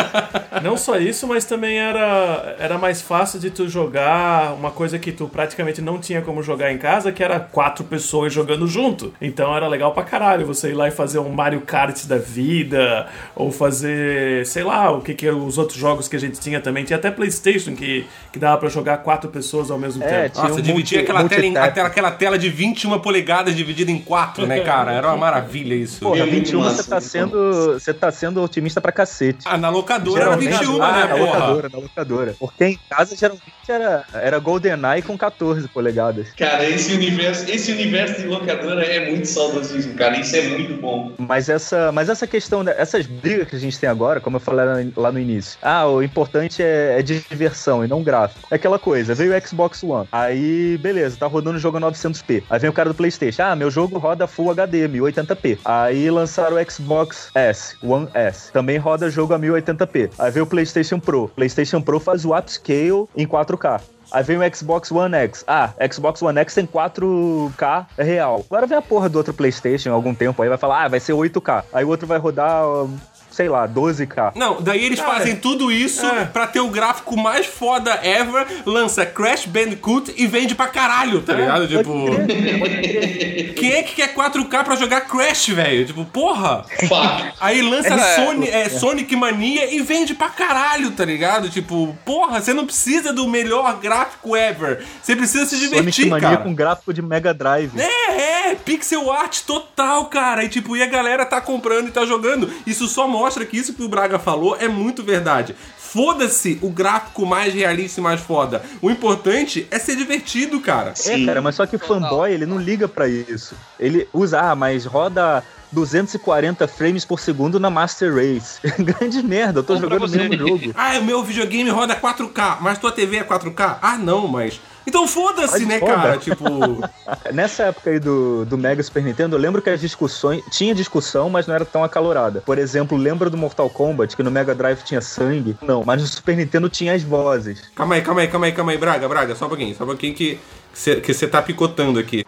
Não só isso, mas também era, era mais fácil de tu jogar uma coisa que tu praticamente não tinha como jogar em casa, que era quatro pessoas jogando junto. Então era legal pra caralho você ir lá e fazer um Mario Kart da vida, ou fazer, sei lá, o que que os outros jogos que a gente tinha também. Tinha até Playstation que, que dava pra jogar quatro pessoas ao mesmo É, tempo. tinha Nossa, um dividia multi- aquela, tela em, aquela, aquela tela de 21 polegadas dividida em quatro, né, cara? Era uma maravilha isso. Porra, É muito 21 massa, você tá sendo. Você tá sendo otimista pra cacete. Ah, na locadora era Geralmente- 21, ah, né, na porra? locadora, na locadora. Porque em casa geralmente era, era GoldenEye com 14 polegadas. Cara, esse universo, esse universo de locadora é muito saudosismo, cara. Isso é muito bom. Mas essa, mas essa questão, essas brigas que a gente tem agora, como eu falei lá no- lá no início, ah, o importante é, é diversão e não gráfico. É aquela coisa, veio o Xbox One, aí beleza, tá rodando o jogo a 900p. Aí vem o cara do PlayStation, ah, meu jogo roda Full HD, 1080p. Aí lançaram o Xbox S, One S, também roda jogo a 1080p. Aí veio o PlayStation Pro, PlayStation Pro faz o upscale em 4K. Aí vem o Xbox One X. Ah, Xbox One X tem 4K real. Agora vem a porra do outro PlayStation algum tempo aí, vai falar, ah, vai ser 8K. Aí o outro vai rodar, um, sei lá, 12K. Não, daí eles Cara, fazem tudo isso é. pra ter o gráfico mais foda ever, lança Crash Bandicoot e vende pra caralho, tá ligado? Pode Tipo, crer, quem é que quer 4K pra jogar Crash, velho? Tipo, porra! Fato. Aí lança É. Sony, é, Sonic Mania e vende pra caralho, tá ligado? Tipo, porra, você não precisa do melhor gráfico ever. Você precisa se Sonic divertir, Mania cara. com gráfico de Mega Drive. É, é, pixel art total, cara. E tipo, e a galera tá comprando e tá jogando. Isso só mostra que isso que o Braga falou é muito verdade. Foda-se o gráfico mais realista e mais foda. O importante é ser divertido, cara. É, cara, mas só que o fanboy, ele não liga pra isso. Ele usa, ah, mas roda 240 frames por segundo na Master Race. Grande merda, eu tô Bom jogando o mesmo jogo. Ah, o meu videogame roda 4K, mas tua TV é 4K? Ah, não, mas. Então foda-se, né, foda. cara? Tipo. Nessa época aí do, do Mega Super Nintendo, eu lembro que as discussões. Tinha discussão, mas não era tão acalorada. Por exemplo, lembra do Mortal Kombat, que no Mega Drive tinha sangue? Não, mas no Super Nintendo tinha as vozes. Calma aí, calma aí, calma aí, calma aí, Braga, Braga, só um pouquinho, só um pouquinho que você que cê tá picotando aqui.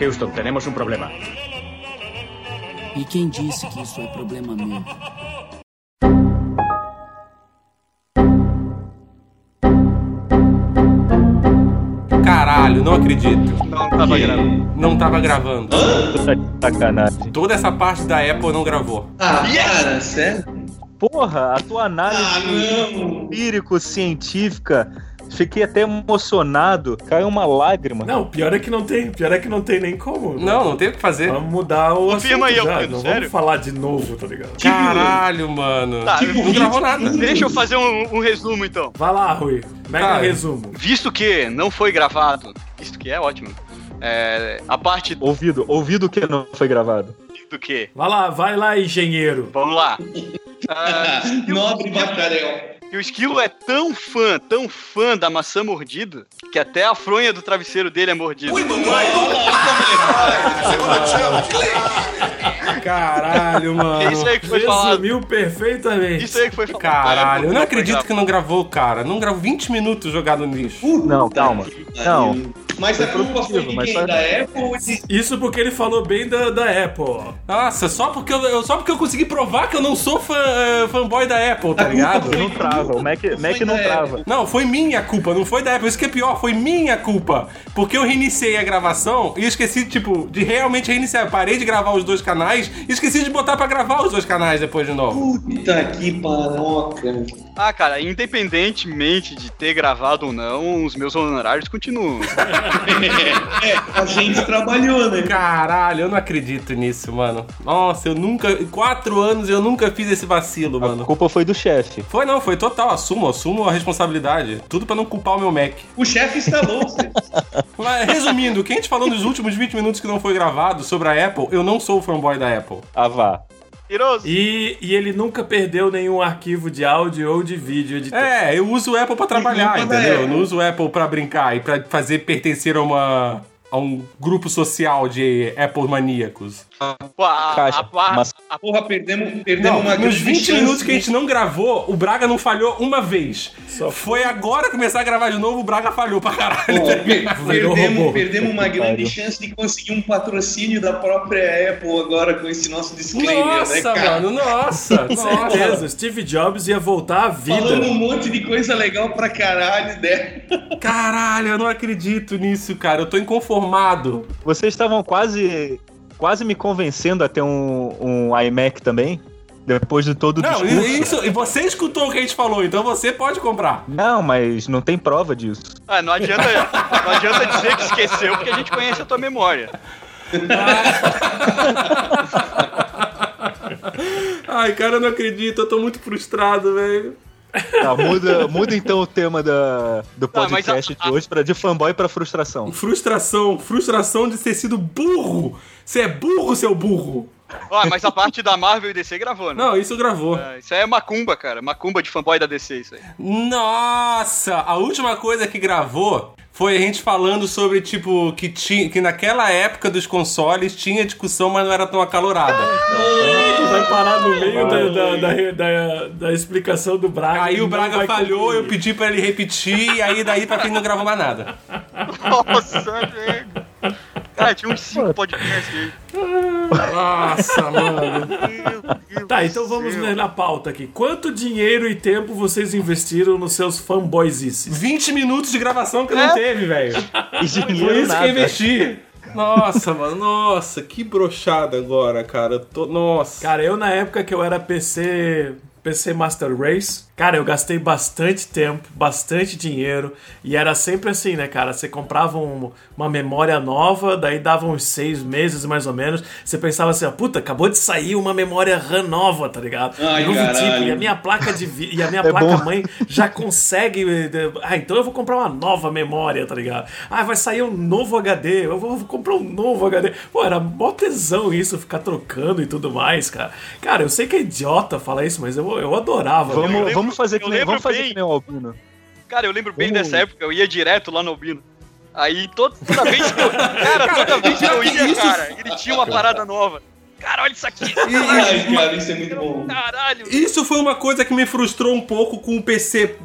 Houston, tenemos un problema. E quem disse que isso é problema meu? Caralho, não acredito. Não tava gravando. Não tava gravando. Puta que sacanagem. Toda essa parte da Apple não gravou. Ah, cara, sério? Porra, a tua análise Ah, não. empírico-científica. Fiquei até emocionado. Caiu uma lágrima. Não, pior é que não tem, pior é que não tem nem como. Não, não tem o que fazer. Vamos mudar o Confirma assunto aí, já. Não sério? vamos falar de novo, tá ligado? Caralho, mano. Tá, não gravou nada. Deixa eu fazer um, um resumo então. Vai lá, Rui. Mega Cara. resumo. Visto que não foi gravado, visto que é ótimo, é, a parte Ouvido, ouvido que não foi gravado. do que? Vai lá, vai lá, engenheiro. Vamos lá. Ah, Nobre bacharel. E o Esquilo é tão fã, tão fã da maçã mordida, que até a fronha do travesseiro dele é mordida. Caralho, mano. Isso aí que foi falado. Resumiu perfeitamente. Isso aí que foi falado. Caralho, eu não acredito que não gravou, cara. Não gravou 20 minutos jogado no lixo. Não, calma. Não. Mas a culpa foi de mas quem? só- Da Apple. Isso porque ele falou bem da, da Apple. Nossa, só porque eu, só porque eu consegui provar que eu não sou fã, eh, fanboy da Apple, tá ligado? Não trava, o Mac, Mac não trava. Não, foi minha culpa, não foi da Apple. Isso que é pior, foi minha culpa. Porque eu reiniciei a gravação e esqueci, tipo, de realmente reiniciar. Eu parei de gravar os dois canais e esqueci de botar pra gravar os dois canais depois de novo. Puta que paroca. Ah, cara, independentemente de ter gravado ou não, os meus honorários continuam. É, a gente trabalhou, né? Caralho, eu não acredito nisso, mano. Nossa, eu nunca. Em quatro anos eu nunca fiz esse vacilo, A mano. culpa foi do chefe. Foi não, foi total. Assumo, assumo a responsabilidade. Tudo pra não culpar o meu Mac. O chefe instalou. Mas, resumindo, quem a gente falou nos últimos 20 minutos que não foi gravado sobre a Apple, eu não sou o fanboy da Apple. Ah, vá. E, e ele nunca perdeu nenhum arquivo de áudio ou de vídeo editado. É, eu uso o Apple pra trabalhar, da entendeu? Eu Apple. não uso o Apple pra brincar e pra fazer pertencer a uma a um grupo social de Apple maníacos. Pô, a, Caixa, a mas Porra, perdemos, perdemos Não, uma nos grande 20 chance. minutos que a gente não gravou, o Braga não falhou uma vez. Foi agora começar a gravar de novo, o Braga falhou pra caralho. Per- Virou perdemos, perdemos uma grande chance de conseguir um patrocínio da própria Apple agora com esse nosso disclaimer, né, Nossa, cara? mano, nossa. nossa. Certeza, Steve Jobs ia voltar à vida. Falando um monte de coisa legal pra caralho, né? Caralho, eu não acredito nisso, cara. Eu tô inconformado. Vocês estavam quase, quase me convencendo a ter um, um iMac também? Depois de todo o Não, discurso. isso, e você escutou o que a gente falou, então você pode comprar. Não, mas não tem prova disso. Ah, não adianta, não adianta dizer que esqueceu, porque a gente conhece a tua memória. Ai, cara, eu não acredito, eu tô muito frustrado, velho. Tá, muda, muda então o tema da, do Tá, podcast a- de hoje pra de fanboy pra frustração. Frustração, frustração de ter sido burro. Você é burro, seu burro. Ó, mas a parte da Marvel e DC gravou, né? Não, isso gravou. É, isso aí é macumba, cara. Macumba de fanboy da DC, isso aí. Nossa, a última coisa que gravou foi a gente falando sobre, tipo, que, tinha, que naquela época dos consoles tinha discussão, mas não era tão acalorada. Vai parar no meio da, da, da, da- da explicação do Braga. Aí o Braga falhou, eu concluir. pedi pra ele repetir, e aí daí pra quem não gravou mais nada. Nossa, velho. Cara, tinha uns 5 podcasts aí. Nossa, mano. Meu Deus Tá, então vamos ler na pauta aqui. Quanto dinheiro e tempo vocês investiram nos seus fanboysices? 20 minutos de gravação que não teve, velho. Foi dinheiro isso que nada. eu investi. Nossa, mano, nossa, que brochada agora, cara. Tô- Nossa. Cara, eu na época que eu era PC, PC Master Race, cara, eu gastei bastante tempo, bastante dinheiro, e era sempre assim, né, cara? Você comprava um- uma memória nova, daí dava uns seis meses mais ou menos, você pensava assim, ó, puta, acabou de sair uma memória RAM nova, tá ligado? Ai, Novo caralho. tipo, e a minha placa de vi- e a minha É placa bom. mãe já consegue, ah, então eu vou comprar uma nova memória, tá ligado? Ah, vai sair um novo HD, eu vou vou comprar um novo HD. Pô, era mó tesão isso, ficar trocando e tudo mais, cara. Cara, eu sei que é idiota falar isso, mas eu, eu adorava. Vamos, lembro- vamos fazer eu que nem, lembro vamos fazer bem. que nem o Albino. Cara, eu lembro bem Vamos. dessa época, eu ia direto lá no Albino. Aí toda, toda vez que eu. Cara, toda vez que eu ia, cara, ele tinha uma parada nova. Cara, olha isso aqui. Ai, cara, isso é muito bom. Caralho. Isso foi uma coisa que me frustrou um pouco com o PC,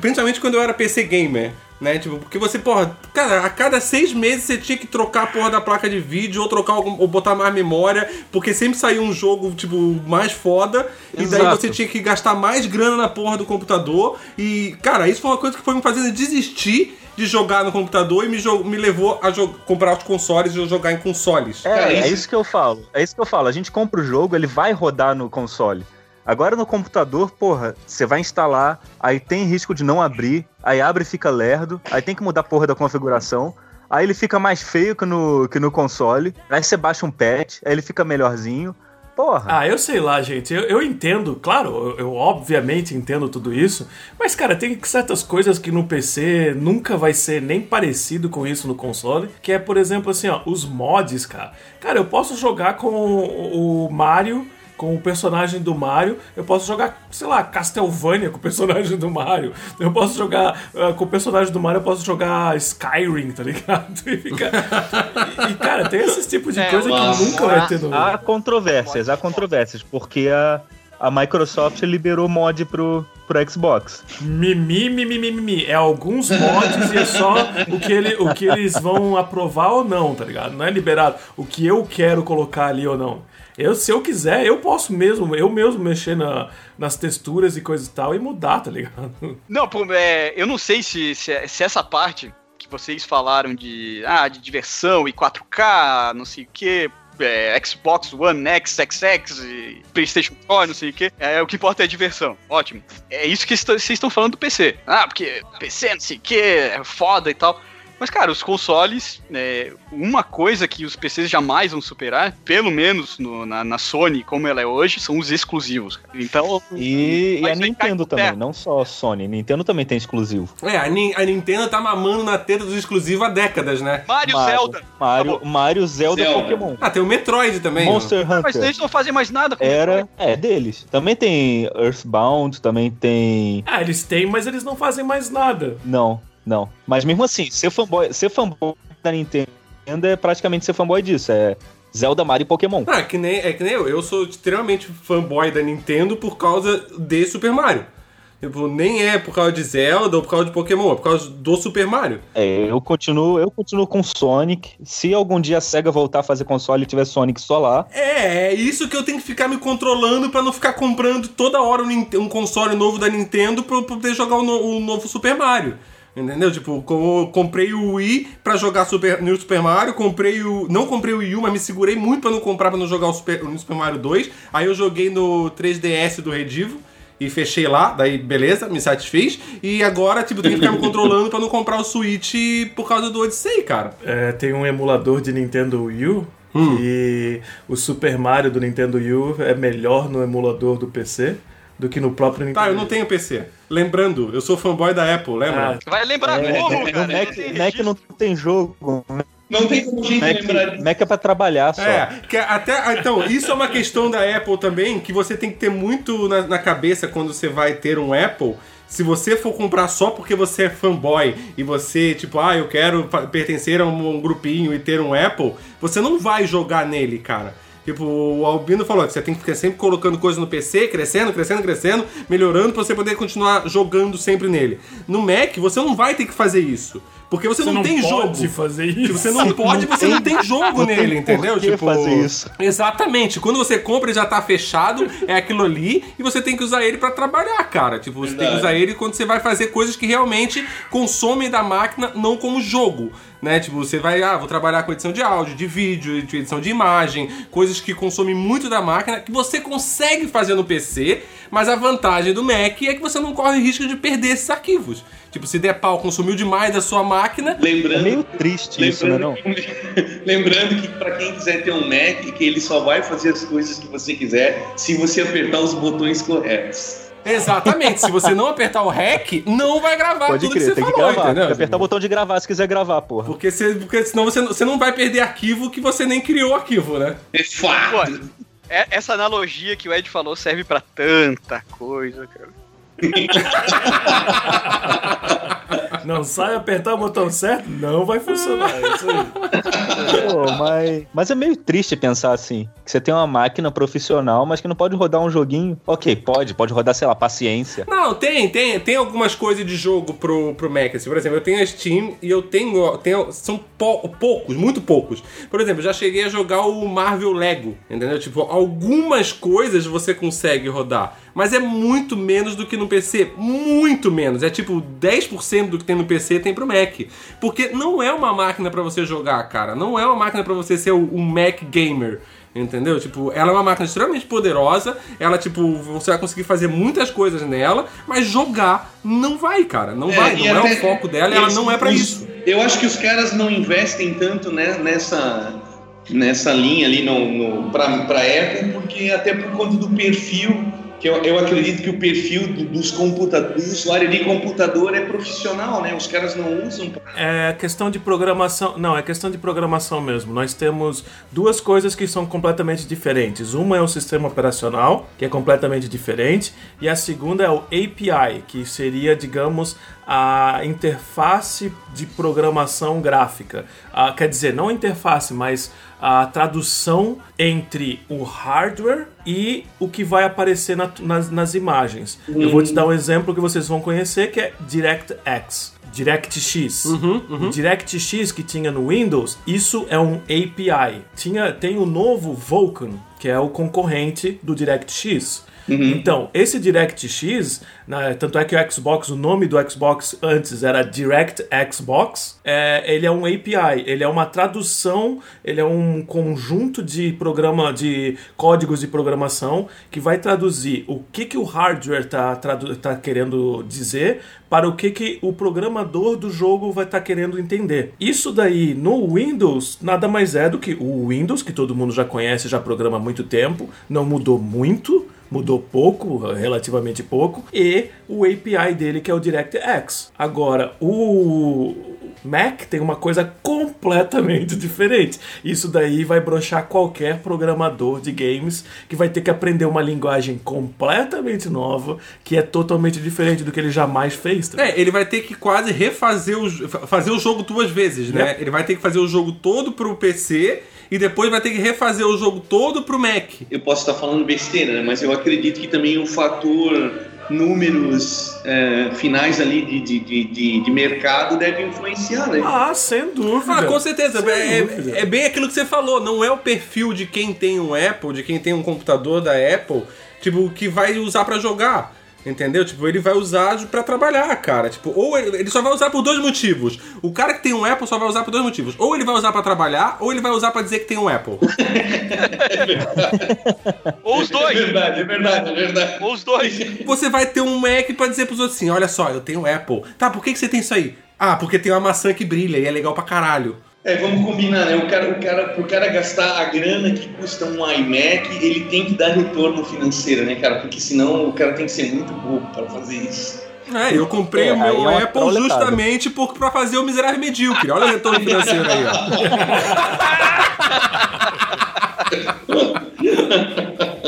principalmente quando eu era PC gamer. Né, tipo, porque você, porra, cara, a cada seis meses você tinha que trocar a porra da placa de vídeo ou trocar algum- ou botar mais memória, porque sempre saía um jogo, tipo, mais foda, e daí Exato. você tinha que gastar mais grana na porra do computador. E, cara, isso foi uma coisa que foi me fazendo desistir de jogar no computador e me, me levou a comprar os consoles e jogar em consoles. É, Cara, é isso- isso que eu falo. É isso que eu falo. A gente compra o jogo, ele vai rodar no console. Agora no computador, porra, você vai instalar, aí tem risco de não abrir, aí abre e fica lerdo, aí tem que mudar a porra da configuração. Aí ele fica mais feio que no, que no console. Aí você baixa um patch, aí ele fica melhorzinho. Porra. Ah, eu sei lá, gente. Eu, eu entendo, claro, eu, eu obviamente entendo tudo isso, mas, cara, tem certas coisas que no PC nunca vai ser nem parecido com isso no console, que é, por exemplo, assim, ó, os mods, cara. Cara, eu posso jogar com o o Mario. Com o personagem do Mario, eu posso jogar, sei lá, Castlevania com o personagem do Mario. Eu posso jogar ah, com o personagem do Mario, eu posso jogar Skyrim, tá ligado? E, fica... e, e, cara, tem esses tipos de É, coisa que nunca vai ter no. Há controvérsias, há controvérsias, porque a, a Microsoft liberou mod pro, pro Xbox. Mimi, mimi, mimi, mimi. É alguns mods e é só o que, ele, o que eles vão aprovar ou não, tá ligado? Não é liberado o que eu quero colocar ali ou não. Eu, se eu quiser, eu posso mesmo, eu mesmo mexer na, nas texturas e coisa e tal e mudar, tá ligado? Não, é, eu não sei se, se, se essa parte que vocês falaram de, ah, de diversão e 4K, não sei o que, Xbox One X, XX, PlayStation 4, não sei o que, é, o que importa é a diversão. Ótimo. É isso que vocês estão falando do PC. Ah, porque PC, não sei o que, é foda e tal. Mas, cara, os consoles, é, uma coisa que os PCs jamais vão superar, pelo menos no- na, na Sony, como ela é hoje, são os exclusivos. cara. Então, E, e Mas a Nintendo também, terra. não só a Sony. Nintendo também tem exclusivo. É, a, Nin- a Nintendo tá mamando na teta dos exclusivos há décadas, né? Mario, Zelda. Mario, Mario Zelda, Zelda. Pokémon. Ah, tem o Metroid também. Monster Mas Hunter. eles não fazem mais nada com Era. É, deles. Também tem Earthbound, também tem. Ah, eles têm, mas eles não fazem mais nada. Não, não. Mas mesmo assim, ser fanboy, ser fanboy da Nintendo é praticamente ser fanboy disso. É Zelda, Mario e Pokémon. Ah, que nem, é que nem eu. Eu sou extremamente fanboy da Nintendo por causa de Super Mario. Tipo, nem é por causa de Zelda ou por causa de Pokémon, é por causa do Super Mario. É, eu continuo, eu continuo com Sonic. Se algum dia a SEGA voltar a fazer console e tiver Sonic só lá, É, é isso que eu tenho que ficar me controlando pra não ficar comprando toda hora um, um console novo da Nintendo pra eu poder jogar o, no- o novo Super Mario. Entendeu? Tipo, eu comprei o Wii pra jogar Super, New Super Mario, comprei o. Não comprei o Wii U, mas me segurei muito pra não comprar pra não jogar o, Super, o New Super Mario 2. Aí eu joguei no 3DS do Redivo e fechei lá, daí beleza, me satisfiz. E agora, tipo, tenho que ficar me controlando pra não comprar o Switch por causa do Odyssey, cara. É, tem um emulador de Nintendo Wii U Hum. e o Super Mario do Nintendo Wii U é melhor no emulador do PC do que no próprio Nintendo Tá, eu não tenho PC. Lembrando, eu sou fanboy da Apple, lembra? Vai lembrar é, como, no cara? Mac, Mac não tem jogo. Não tem como a gente Mac, lembrar. Mac é pra trabalhar só. É, que até. ah, Então, isso é uma questão da Apple também, que você tem que ter muito na, na cabeça quando você vai ter um Apple. Se você for comprar só porque você é fanboy e você, tipo, ah, eu quero pertencer a um, um grupinho e ter um Apple, você não vai jogar nele, cara. Tipo, o Albino falou que você tem que ficar sempre colocando coisa no PC, crescendo, crescendo, crescendo, melhorando pra você poder continuar jogando sempre nele. No Mac, você não vai ter que fazer isso. Porque você, Você não, tem pode jogo. fazer Tipo, isso. você não pode, você não tem jogo não tem nele, por entendeu? que Tipo, fazer isso. Exatamente. Quando você compra e já tá fechado, é aquilo ali e você tem que usar ele pra trabalhar, cara. Tipo, você tem que Verdade. usar ele quando você vai fazer coisas que realmente consomem da máquina, não como jogo. Né? Tipo, você vai, ah, vou trabalhar com edição de áudio, de vídeo, de edição de imagem, coisas que consomem muito da máquina, que você consegue fazer no PC, mas a vantagem do Mac é que você não corre risco de perder esses arquivos. Tipo, se der pau, consumiu demais da sua máquina, É Lembrando, meio triste isso, né? Não? lembrando, que, lembrando que para quem quiser ter um Mac, que ele só vai fazer as coisas que você quiser se você apertar os botões corretos. Exatamente. Se você não apertar o REC, não vai gravar Pode tudo que crer, você tem que falou, gravar. entendeu? Tem que apertar o botão de gravar se quiser gravar, porra. Porque, você, porque senão você, você não vai perder arquivo que você nem criou o arquivo, né? É fato. Pô, essa analogia que o Ed falou serve pra tanta coisa, cara. Não sai apertar o botão certo, não vai funcionar. É isso aí. Pô, mas, mas é meio triste pensar assim. Que você tem uma máquina profissional, mas que não pode rodar um joguinho. Ok, pode, pode rodar, sei lá, paciência. Não, tem, tem, tem algumas coisas de jogo pro, pro Mac. Assim, por exemplo, eu tenho a Steam e eu tenho. tenho são pou- poucos, muito poucos. Por exemplo, eu já cheguei a jogar o Marvel Lego, entendeu? Tipo, algumas coisas você consegue rodar. Mas é muito menos do que no PC. Muito menos. É tipo 10% do que tem no PC tem pro Mac. Porque não é uma máquina pra você jogar, cara. Não é uma máquina pra você ser um Mac gamer. Entendeu? Tipo, ela é uma máquina extremamente poderosa. Ela, tipo, você vai conseguir fazer muitas coisas nela, mas jogar não vai, cara. Não vai, e não é o foco dela, ela não é pra os- isso. Eu acho que os caras não investem tanto né, nessa, nessa linha ali no, no, pra Apple, porque até por conta do perfil, que eu, eu acredito que o perfil do- dos computadores, do usuário de computador é profissional, né? Os caras não usam É questão de programação. Não, é questão de programação mesmo. Nós temos duas coisas que são completamente diferentes. Uma é o sistema operacional, que é completamente diferente, e a segunda é o API, que seria, digamos, a interface de programação gráfica. Ah, quer dizer, não interface, mas a tradução entre o hardware e o que vai aparecer na- nas, nas imagens. Eu vou te dar um exemplo que vocês vão conhecer, que é DirectX. DirectX. O DirectX que tinha no Windows, isso é um API. Tinha, tem o novo Vulkan, que é o concorrente do DirectX. Então, esse DirectX, né, tanto é que o Xbox, o nome do Xbox antes era Direct Xbox, é, ele é um API, ele é uma tradução, ele é um conjunto de programa, de códigos de programação que vai traduzir o que, que o hardware está tá querendo dizer para o que, que o programador do jogo vai estar querendo entender. Isso daí no Windows nada mais é do que o Windows, que todo mundo já conhece, já programa há muito tempo, não mudou muito, mudou pouco, relativamente pouco, e o API dele que é o DirectX. Agora, o Mac tem uma coisa completamente diferente. Isso daí vai brochar qualquer programador de games que vai ter que aprender uma linguagem completamente nova, que é totalmente diferente do que ele jamais fez. tá É, ele vai ter que quase refazer o, fazer o jogo duas vezes, né? Yep. Ele vai ter que fazer o jogo todo pro PC e depois vai ter que refazer o jogo todo pro Mac. Eu posso estar falando besteira, né? Mas eu acredito que também o fator números é, finais ali de, de, de, de, de mercado deve influenciar, né? Ah, sem dúvida. Ah, com certeza. Sem É, dúvida. é bem aquilo que você falou. Não é o perfil de quem tem um Apple, de quem tem um computador da Apple, tipo, que vai usar pra jogar. Entendeu? Tipo, ele vai usar pra trabalhar, cara. Tipo, ou ele, ele só vai usar por dois motivos. O cara que tem um Apple só vai usar por dois motivos. Ou ele vai usar pra trabalhar, ou ele vai usar pra dizer que tem um Apple. Ou os É dois. verdade, é verdade, é verdade. Ou os dois. Você vai ter um Mac pra dizer pros outros assim: olha só, eu tenho Apple. Tá, por que, que você tem isso aí? Ah, porque tem uma maçã que brilha e é legal pra caralho. É, vamos combinar, né? O cara, o cara, pro cara gastar a grana que custa um iMac, ele tem que dar retorno financeiro, né, cara? Porque senão o cara tem que ser muito burro para fazer isso. É, eu comprei É, o meu é Apple justamente por, pra fazer o miserável medíocre. Olha o retorno financeiro aí, ó.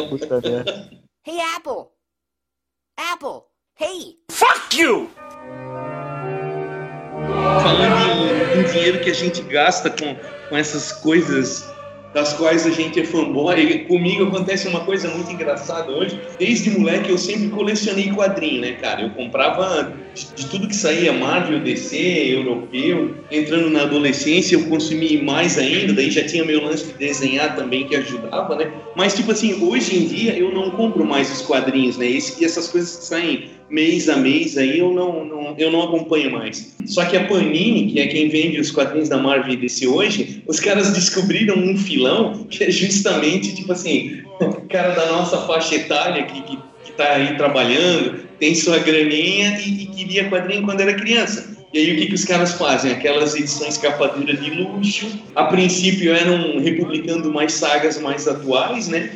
Puta merda. Hey, Apple! Apple! Hey! Falando em, em dinheiro que a gente gasta com, com essas coisas das quais a gente é fanboy, comigo acontece uma coisa muito engraçada hoje. Desde moleque eu sempre colecionei quadrinho, né, cara? Eu comprava de, de tudo que saía, Marvel, DC, europeu. Entrando na adolescência eu consumi mais ainda, daí já tinha meu lance de desenhar também que ajudava, né? Mas tipo assim, hoje em dia eu não compro mais os quadrinhos, né? Esse, essas coisas que saem mês a mês aí eu não, não, eu não acompanho mais. Só que a Panini, que é quem vende os quadrinhos da Marvel e DC hoje, os caras descobriram um filão que é justamente, tipo assim, cara da nossa faixa etária que, que, que tá aí trabalhando, tem sua graninha e, e queria quadrinho quando era criança. E aí o que, que os caras fazem? Aquelas edições capa dura de luxo, a princípio eram republicando mais sagas mais atuais, né?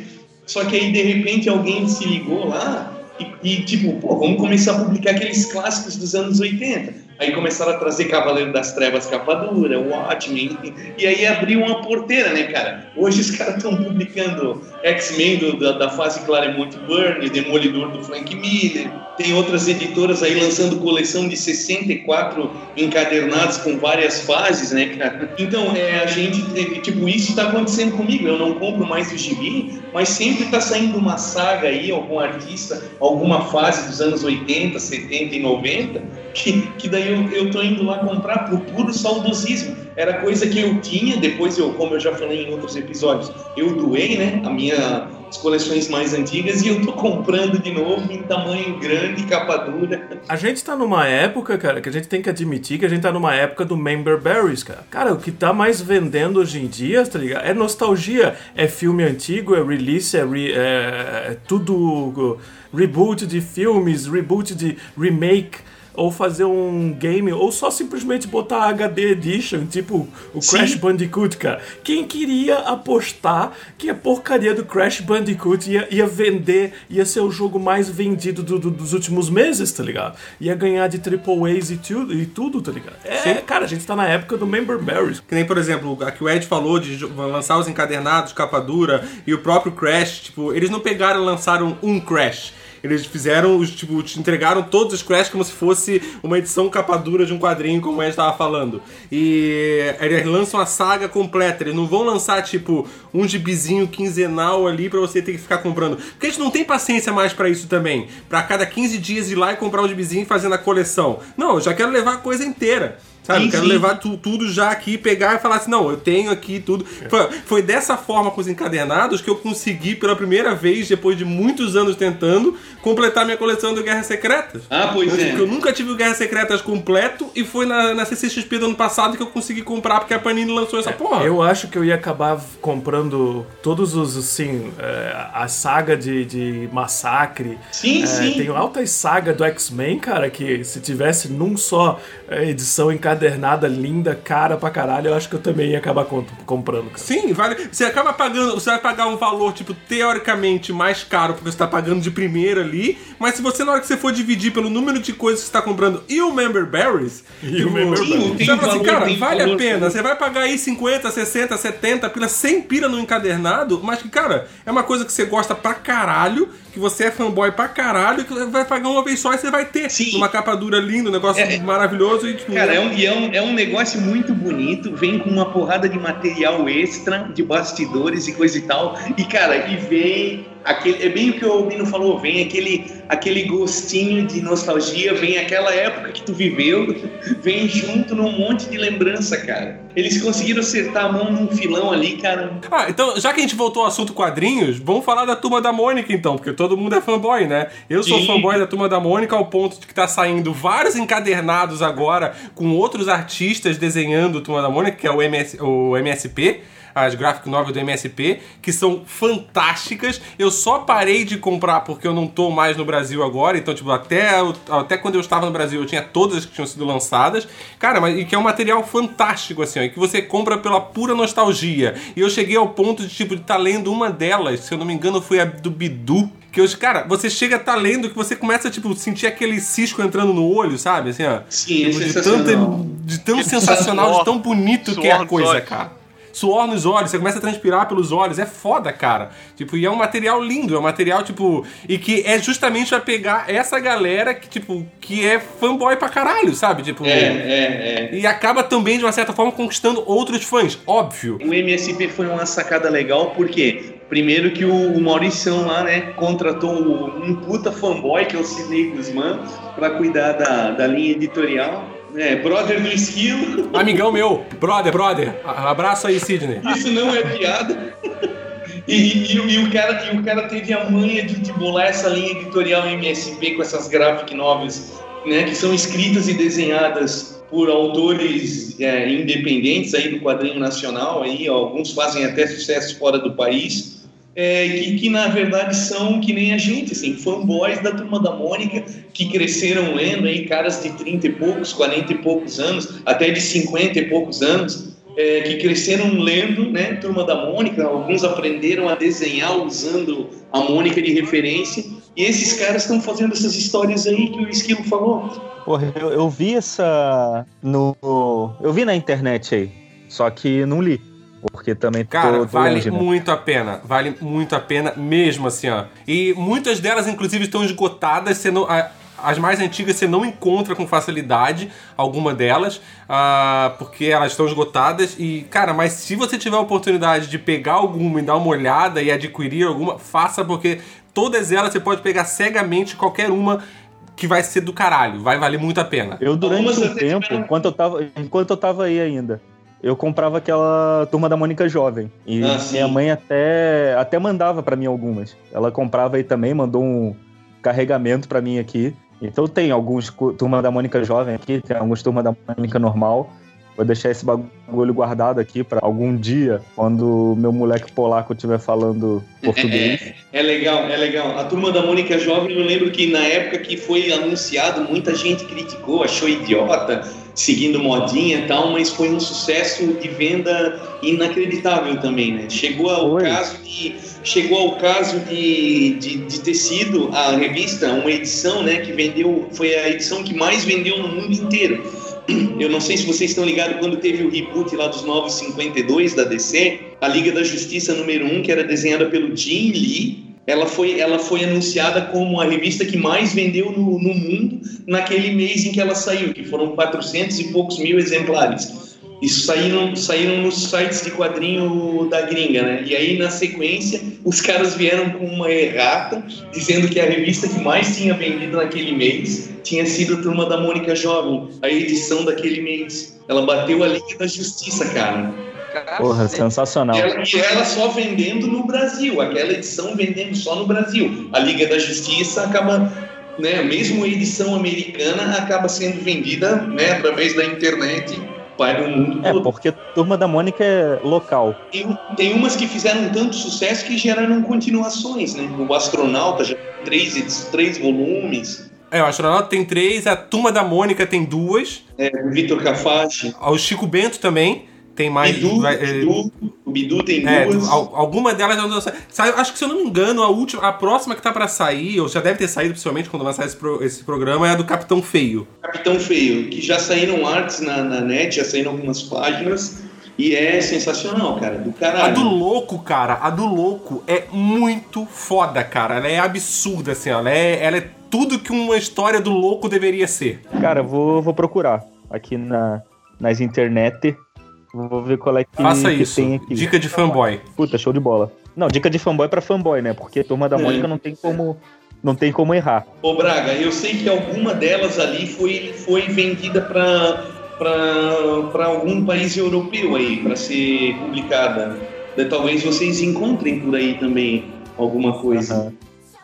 Só que aí de repente alguém se ligou lá e, e, tipo, pô, vamos começar a publicar aqueles clássicos dos anos 80. Aí começaram a trazer Cavaleiro das Trevas capa dura, Watchmen, e aí abriu uma porteira, né, cara? Hoje os caras estão publicando X-Men da, da fase Claremont Byrne, Demolidor do Frank Miller, tem outras editoras aí lançando coleção de 64 encadernados com várias fases, né, cara? Então, é, a gente, é, tipo, isso tá acontecendo comigo, eu não compro mais o gibi, mas sempre tá saindo uma saga aí, algum artista, alguma fase dos anos 80, 70 e 90, que, que daí eu, eu tô indo lá comprar por puro saudosismo. Era coisa que eu tinha, depois eu, como eu já falei em outros episódios, eu doei, né, a minha as coleções mais antigas e eu tô comprando de novo em tamanho grande, capa dura. A gente tá numa época, cara, que a gente tem que admitir que a gente tá numa época do Member Berries, cara. Cara, o que tá mais vendendo hoje em dia, tá ligado? É nostalgia. É filme antigo, é release, é, re- é- é tudo reboot de filmes, reboot de remake. Ou fazer um game, ou só simplesmente botar HD Edition, tipo o Sim. Crash Bandicoot, cara. Quem queria apostar que a porcaria do Crash Bandicoot ia, ia vender, ia ser o jogo mais vendido do- do- dos últimos meses, tá ligado? Ia ganhar de Triple A's e tudo, e tudo tá ligado? É, cara, a gente tá na época do Member Berries. Que nem, por exemplo, a que o Ed falou de lançar os encadernados, capa dura, e o próprio Crash, tipo, eles não pegaram e lançaram um Crash. Eles fizeram, tipo, te entregaram todos os Crash como se fosse uma edição capa dura de um quadrinho, como o Ed estava falando. E eles lançam a saga completa. Eles não vão lançar, tipo, um gibizinho quinzenal ali pra você ter que ficar comprando. Porque a gente não tem paciência mais pra isso também. Pra cada 15 dias ir lá e comprar um gibizinho fazendo a coleção. Não, eu já quero levar a coisa inteira. Sabe, eu quero levar tu- tudo já aqui, pegar e falar assim, não, eu tenho aqui tudo. Foi, foi dessa forma com os encadernados que eu consegui, pela primeira vez, depois de muitos anos tentando, completar minha coleção do Guerras Secretas. Ah, pois eu, é. Porque eu nunca tive o Guerras Secretas completo e foi na, na CCXP do ano passado que eu consegui comprar, porque a Panini lançou essa porra. Eu acho que eu ia acabar comprando todos os, assim, é, a saga de, de Massacre. Sim, É, sim. Tem altas sagas do X-Men, cara, que se tivesse num só é, edição encadernada encadernada, linda, cara pra caralho, eu acho que eu também ia acabar comp- comprando, cara. Sim, vale. Você acaba pagando. Você vai pagar um valor, tipo, teoricamente mais caro, porque você tá pagando de primeira ali. Mas se você, na hora que você for dividir pelo número de coisas que você tá comprando e o Member Berries, E o Member Sim, Berries. tem você vai falar assim, cara, tem vale a pena. Você vai pagar aí 50, 60, 70 pila, 100 pila no encadernado, mas que, cara, é uma coisa que você gosta pra caralho, que você é fanboy pra caralho, que vai pagar uma vez só e você vai ter. Sim. Uma capa dura linda, um negócio É, é. maravilhoso e, tipo. Cara, é um, é, um, é um negócio muito bonito, vem com uma porrada de material extra, de bastidores e coisa e tal. E, cara, e vem aquele. É bem o que o Albino falou, vem aquele, aquele gostinho de nostalgia, vem aquela época que tu viveu, vem junto num monte de lembrança, cara. Eles conseguiram acertar a mão num filão ali, cara. Ah, então, já que a gente voltou ao assunto quadrinhos, vamos falar da Turma da Mônica então, porque todo mundo é fanboy, né? Eu sou Sim. fanboy da Turma da Mônica ao ponto de que tá saindo vários encadernados agora com outros artistas desenhando Turma da Mônica, que é o, MS, o MSP. As graphic novel do MSP, que são fantásticas. Eu só parei de comprar porque eu não tô mais no Brasil agora. Então, tipo, até, até quando eu estava no Brasil, eu tinha todas as que tinham sido lançadas. Cara, mas e que é um material fantástico, assim, ó, e que você compra pela pura nostalgia. E eu cheguei ao ponto de, tipo, de estar lendo uma delas, se eu não me engano, foi a do Bidu. Que eu, cara, você chega a estar lendo que você começa, tipo, sentir aquele cisco entrando no olho, sabe? Assim, ó. Sim, é Tipo, de, sensacional. tanto, de tão Que sensacional, suor. de tão bonito que é Suor a coisa, cara. Suor nos olhos, você começa a transpirar pelos olhos, é foda, cara. Tipo, e é um material lindo, é um material, tipo, e que é justamente pra pegar essa galera que, tipo, que é fanboy pra caralho, sabe? Tipo, É, é, é. e acaba também, de uma certa forma, conquistando outros fãs, óbvio. O MSP foi uma sacada legal, porque primeiro que o, o Mauricião lá, né, contratou um puta fanboy, que é o Sidney Guzmán, pra cuidar da, da linha editorial. É, brother do esquilo. Amigão meu, brother, brother, abraço aí, Sidney. Isso não é piada. E, e- o- e o cara, e o cara teve a manha de, de bolar essa linha editorial MSP com essas graphic novels, né, que são escritas e desenhadas por autores é, independentes aí do quadrinho nacional, aí, ó, alguns fazem até sucesso fora do país, é, que, que na verdade são que nem a gente, assim, fanboys da Turma da Mônica, que cresceram lendo aí, caras de 30 e poucos, 40 e poucos anos, até de 50 e poucos anos, é, que cresceram lendo, né, Turma da Mônica, alguns aprenderam a desenhar usando a Mônica de referência, e esses caras estão fazendo essas histórias aí que o Esquilo falou. Porra, eu, eu vi essa no. Eu vi na internet aí. Só que não li. Porque também tô, Cara, tô vale longe, né? muito a pena. Vale muito a pena mesmo, assim, ó. E muitas delas, inclusive, estão esgotadas. Não, a- as mais antigas você não encontra com facilidade, alguma delas, ah, porque elas estão esgotadas. E, cara, mas se você tiver a oportunidade de pegar alguma e dar uma olhada e adquirir alguma, faça, porque todas elas você pode pegar cegamente qualquer uma que vai ser do caralho. Vai valer muito a pena. Eu, durante um tempo, enquanto eu, tava, enquanto eu tava aí ainda, eu comprava aquela turma da Mônica Jovem. E Ah, minha mãe até, até mandava pra mim algumas. Ela comprava aí também, mandou um carregamento pra mim aqui. Então tem alguns turma da Mônica Jovem aqui, tem alguns turma da Mônica normal. Vou deixar esse bagulho guardado aqui pra algum dia, quando meu moleque polaco estiver falando português. É legal, é legal. A turma da Mônica Jovem, eu lembro que na época que foi anunciado, muita gente criticou, achou idiota, seguindo modinha e tal, mas foi um sucesso de venda inacreditável também, né? Chegou ao Foi. caso de chegou ao caso de, de, de ter sido a revista uma edição, né, que vendeu, foi a edição que mais vendeu no mundo inteiro. Eu não sei se vocês estão ligados quando teve o reboot lá dos 952 da DC, a Liga da Justiça número 1, que era desenhada pelo Jim Lee, ela foi, ela foi anunciada como a revista que mais vendeu no, no mundo naquele mês em que ela saiu, que foram 400 e poucos mil exemplares. Isso saíram, saíram nos sites de quadrinho da gringa, né? E aí, na sequência, os caras vieram com uma errata, dizendo que a revista que mais tinha vendido naquele mês tinha sido a Turma da Mônica Jovem, a edição daquele mês. Ela bateu a Liga da Justiça, cara. Porra, sensacional. E ela, e ela só vendendo no Brasil, aquela edição vendendo só no Brasil. A Liga da Justiça acaba, né, mesmo a edição americana acaba sendo vendida, né, através da internet para o mundo É, todo. porque Turma da Mônica é local. Tem, tem umas que fizeram tanto sucesso que geraram continuações, né? O Astronauta já tem três, três volumes. É, o astronauta tem três, a turma da Mônica tem duas, É, o Vitor Cafache. o Chico Bento também tem mais. Bidu, vai- é, Bidu, o Bidu tem É, duas. al- alguma delas Acho que se eu não me engano, a última, a próxima que tá pra sair, ou já deve ter saído, principalmente quando lançar esse, pro- esse programa, é a do Capitão Feio. Capitão Feio, que já saíram artes na, na net, já saíram algumas páginas. E é sensacional, cara. Do A caralho. do louco, cara, a do louco é muito foda, cara. Ela é absurda, assim, ó. Ela é, ela é tudo que uma história do louco deveria ser. Cara, vou, vou procurar aqui na, nas internet. Vou ver qual é que, Faça que isso. tem aqui. Dica de fanboy. Puta, show de bola. Não, dica de fanboy pra fanboy, né? Porque a turma da É. Mônica não tem como. Não tem como errar. Ô Braga, eu sei que alguma delas ali foi, foi vendida para para algum país europeu aí, para ser publicada. Talvez vocês encontrem por aí também alguma coisa. Aham.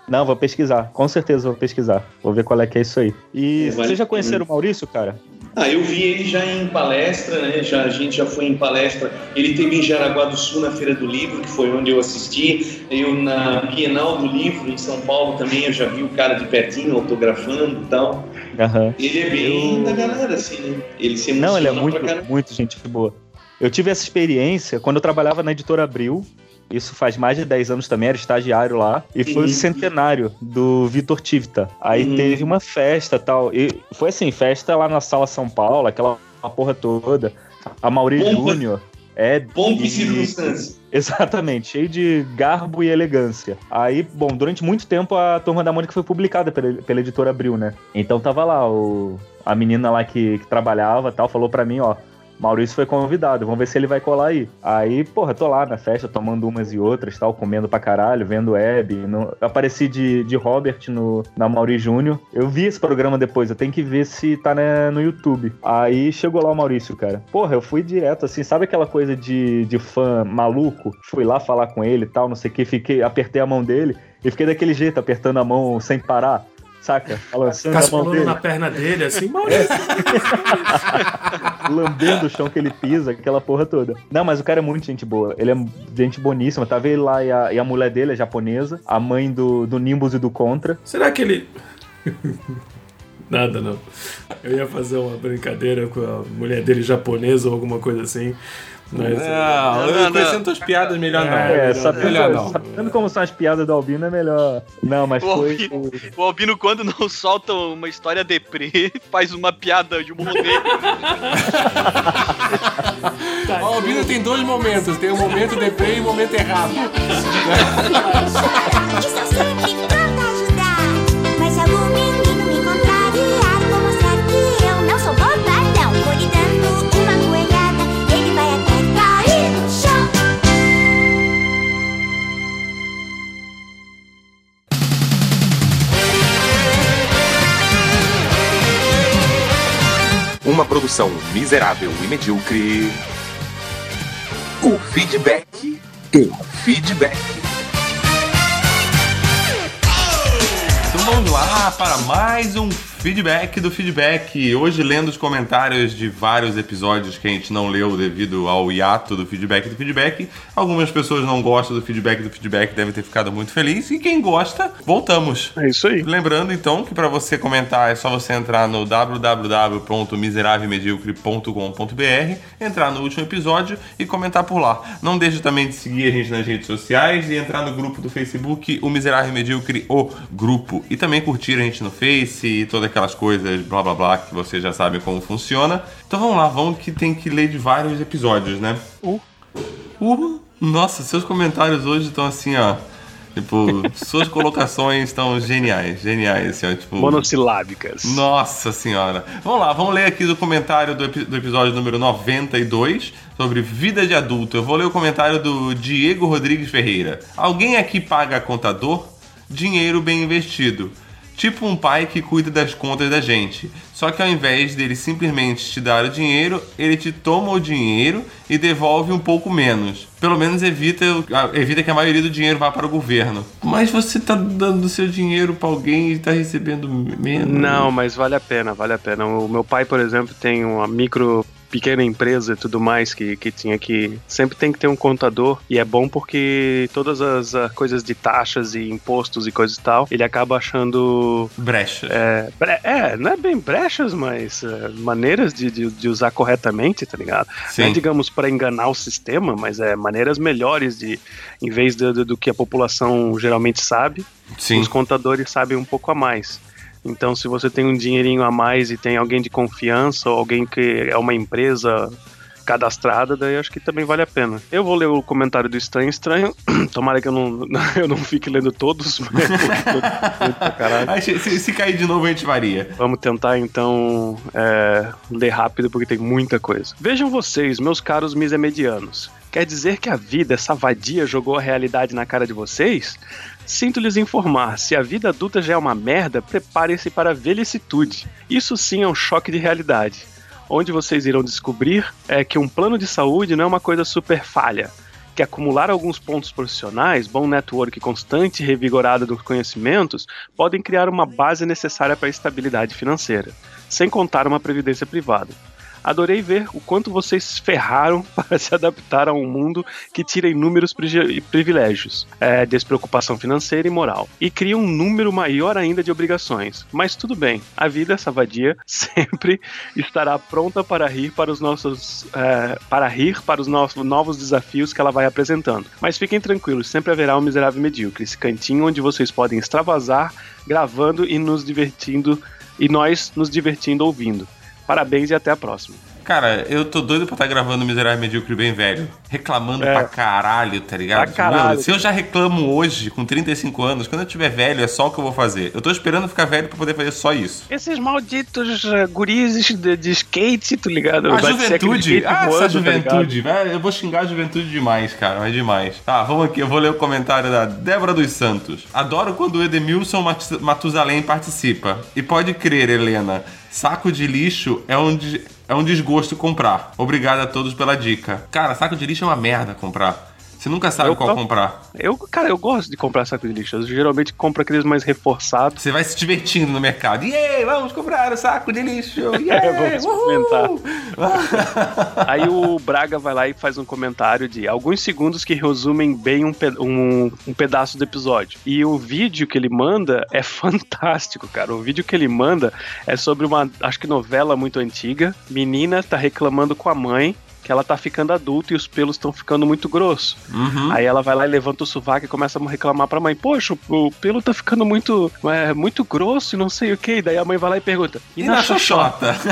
Não, vou pesquisar. Com certeza vou pesquisar. Vou ver qual é que é isso aí. E É, vale vocês já conheceram o Maurício, cara? Ah, eu vi ele já em palestra, né? Já, a gente já foi em palestra. Ele teve em Jaraguá do Sul na Feira do Livro, que foi onde eu assisti. Eu na Bienal do Livro em São Paulo também eu já vi o cara de pertinho autografando e tal. Aham. Ele é bem Eu- da galera, assim, né? Ele se Não, ele é muito, muito gente boa. Eu tive essa experiência quando eu trabalhava na editora Abril. Isso faz mais de 10 anos também, era estagiário lá. E foi o centenário do Vitor Tivita. Aí Uhum. teve uma festa tal. E foi assim, festa lá na Sala São Paulo, aquela porra toda. A Mauri. Júnior. É, Pompa e circunstância. Exatamente, cheio de garbo e elegância. Aí, bom, durante muito tempo a Turma da Mônica foi publicada pela, pela editora Abril, né? Então tava lá o, a menina lá que, que trabalhava tal, falou pra mim, ó. Maurício foi convidado, vamos ver se ele vai colar aí. Aí, porra, tô lá na festa tomando umas e outras, tal, comendo pra caralho, vendo Hebe. No... Apareci de, de Robert no, na Mauri Júnior. Eu vi esse programa depois, eu tenho que ver se tá né, no YouTube. Aí chegou lá o Maurício, cara. Porra, eu fui direto, assim, sabe aquela coisa de, de fã maluco? Fui lá falar com ele e tal, não sei o que, fiquei, apertei a mão dele e fiquei daquele jeito, apertando a mão sem parar. Saca? Balançando a mão Caspulando dele. na perna dele, assim, Maurício. lambendo o chão que ele pisa, aquela porra toda. Não, mas o cara é muito gente boa. Ele é gente boníssima. Tava ele lá e a, e a mulher dele é japonesa, a mãe do, do Nimbus e do Contra. Será que ele. Nada, não. Eu ia fazer uma brincadeira com a mulher dele japonesa ou alguma coisa assim. Mas, Não, não, conhecendo não. tuas piadas, melhor não. É, melhor sabendo, melhor não. sabendo como são as piadas do Albino é melhor. Não, mas O foi. Albino, o Albino, quando não solta uma história deprê, faz uma piada de humor negro. O Albino tem dois momentos: tem o momento deprê e o momento errado. Uma produção miserável e medíocre. O feedback. O feedback. Então vamos lá para mais um feedback do feedback. Hoje lendo os comentários de vários episódios que a gente não leu devido ao hiato do feedback do feedback. Algumas pessoas não gostam do feedback do feedback, devem ter ficado muito felizes. E quem gosta, voltamos. É isso aí. Lembrando então que para você comentar é só você entrar no www.miserávelmedíocre.com.br, entrar no último episódio e comentar por lá. Não deixe também de seguir a gente nas redes sociais e entrar no grupo do Facebook, o Miserável Medíocre, o grupo. E também curtir a gente no Face e todas aquelas coisas blá blá blá que você já sabe como funciona. Então vamos lá, vamos que tem que ler de vários episódios, né? Uh. Uh, nossa, seus comentários hoje estão assim, ó. Tipo, suas colocações estão geniais, geniais, assim, ó, tipo... Monossilábicas. Nossa senhora. Vamos lá, vamos ler aqui do comentário do, do episódio número 92 sobre vida de adulto. Eu vou ler o comentário do Diego Rodrigues Ferreira. Alguém aqui paga contador? Dinheiro bem investido. Tipo um pai que cuida das contas da gente. Só que ao invés dele simplesmente te dar o dinheiro, ele te toma o dinheiro e devolve um pouco menos. Pelo menos evita, evita que a maioria do dinheiro vá para o governo. Mas você tá dando seu dinheiro para alguém e tá recebendo menos. Não, mas vale a pena, vale a pena. O meu pai, por exemplo, tem uma micro pequena empresa e tudo mais que, que tinha que. Sempre tem que ter um contador. E é bom porque todas as ah, coisas de taxas e impostos e coisas e tal, ele acaba achando. Brecha. É, bre- é, não é bem brechas, mas é, maneiras de, de, de usar corretamente, tá ligado? Sim. Não é, digamos, para enganar o sistema, mas é maneiras melhores de, em vez do, do, do que a população geralmente sabe, Sim. os contadores sabem um pouco a mais. Então, se você tem um dinheirinho a mais e tem alguém de confiança ou alguém que é uma empresa cadastrada, daí acho que também vale a pena. Eu vou ler o comentário do Estranho Estranho. Tomara que eu não, eu não fique lendo todos, mas se- se cair de novo, a gente varia. Vamos tentar então é, ler rápido porque tem muita coisa. Vejam vocês, meus caros misemedianos. Quer dizer que a vida, essa vadia, jogou a realidade na cara de vocês? Sinto lhes informar, se a vida adulta já é uma merda, preparem-se para a velhicitude. Isso sim é um choque de realidade. Onde vocês irão descobrir é que um plano de saúde não é uma coisa super falha que acumular alguns pontos profissionais, bom network constante e revigorado dos conhecimentos podem criar uma base necessária para a estabilidade financeira, sem contar uma previdência privada. Adorei ver o quanto vocês ferraram para se adaptar a um mundo que tira inúmeros privilégios, é, despreocupação financeira e moral, e cria um número maior ainda de obrigações. Mas tudo bem, a vida, essa vadia, sempre estará pronta para rir para os nossos é, para rir para os nossos novos desafios que ela vai apresentando. Mas fiquem tranquilos, sempre haverá um miserável medíocre, esse cantinho onde vocês podem extravasar, gravando e nos divertindo e nós nos divertindo ouvindo. Parabéns e até a próxima. Cara, eu tô doido pra estar gravando Miserável Medíocre bem velho. Reclamando É. pra caralho, tá ligado? Pra caralho. Mano, se eu já reclamo hoje, com 35 anos, quando eu tiver velho, é só o que eu vou fazer. Eu tô esperando ficar velho pra poder fazer só isso. Esses malditos uh, gurizes de, de skate, tu ligado? A juventude, ah, voando, essa tá juventude, velho, eu vou xingar a juventude demais, cara, mas demais. Tá, vamos aqui, eu vou ler o comentário da Débora dos Santos. Adoro quando o Edemilson Mat- Matusalém participa. E pode crer, Helena, saco de lixo é um, de- é um desgosto comprar. Obrigado a todos pela dica. Cara, saco de lixo é uma merda comprar. Você nunca sabe Eu qual tô- comprar. Eu, cara, eu gosto de comprar saco de lixo. Eu geralmente compro aqueles mais reforçados. Você vai se divertindo no mercado. Yay, vamos comprar o saco de lixo. Yeah, Vamos experimentar. Aí o Braga vai lá e faz um comentário de alguns segundos que resumem bem um, pe- um, um pedaço do episódio. E o vídeo que ele manda é fantástico, cara. O vídeo que ele manda é sobre uma, acho que novela muito antiga. Menina tá reclamando com a mãe que ela tá ficando adulta e os pelos estão ficando muito grossos. Uhum. Aí ela vai lá e levanta o sovaco e começa a reclamar pra mãe: Poxa, o pelo tá ficando muito, é, muito grosso e não sei o que. Daí a mãe vai lá e pergunta: E, E na xoxota?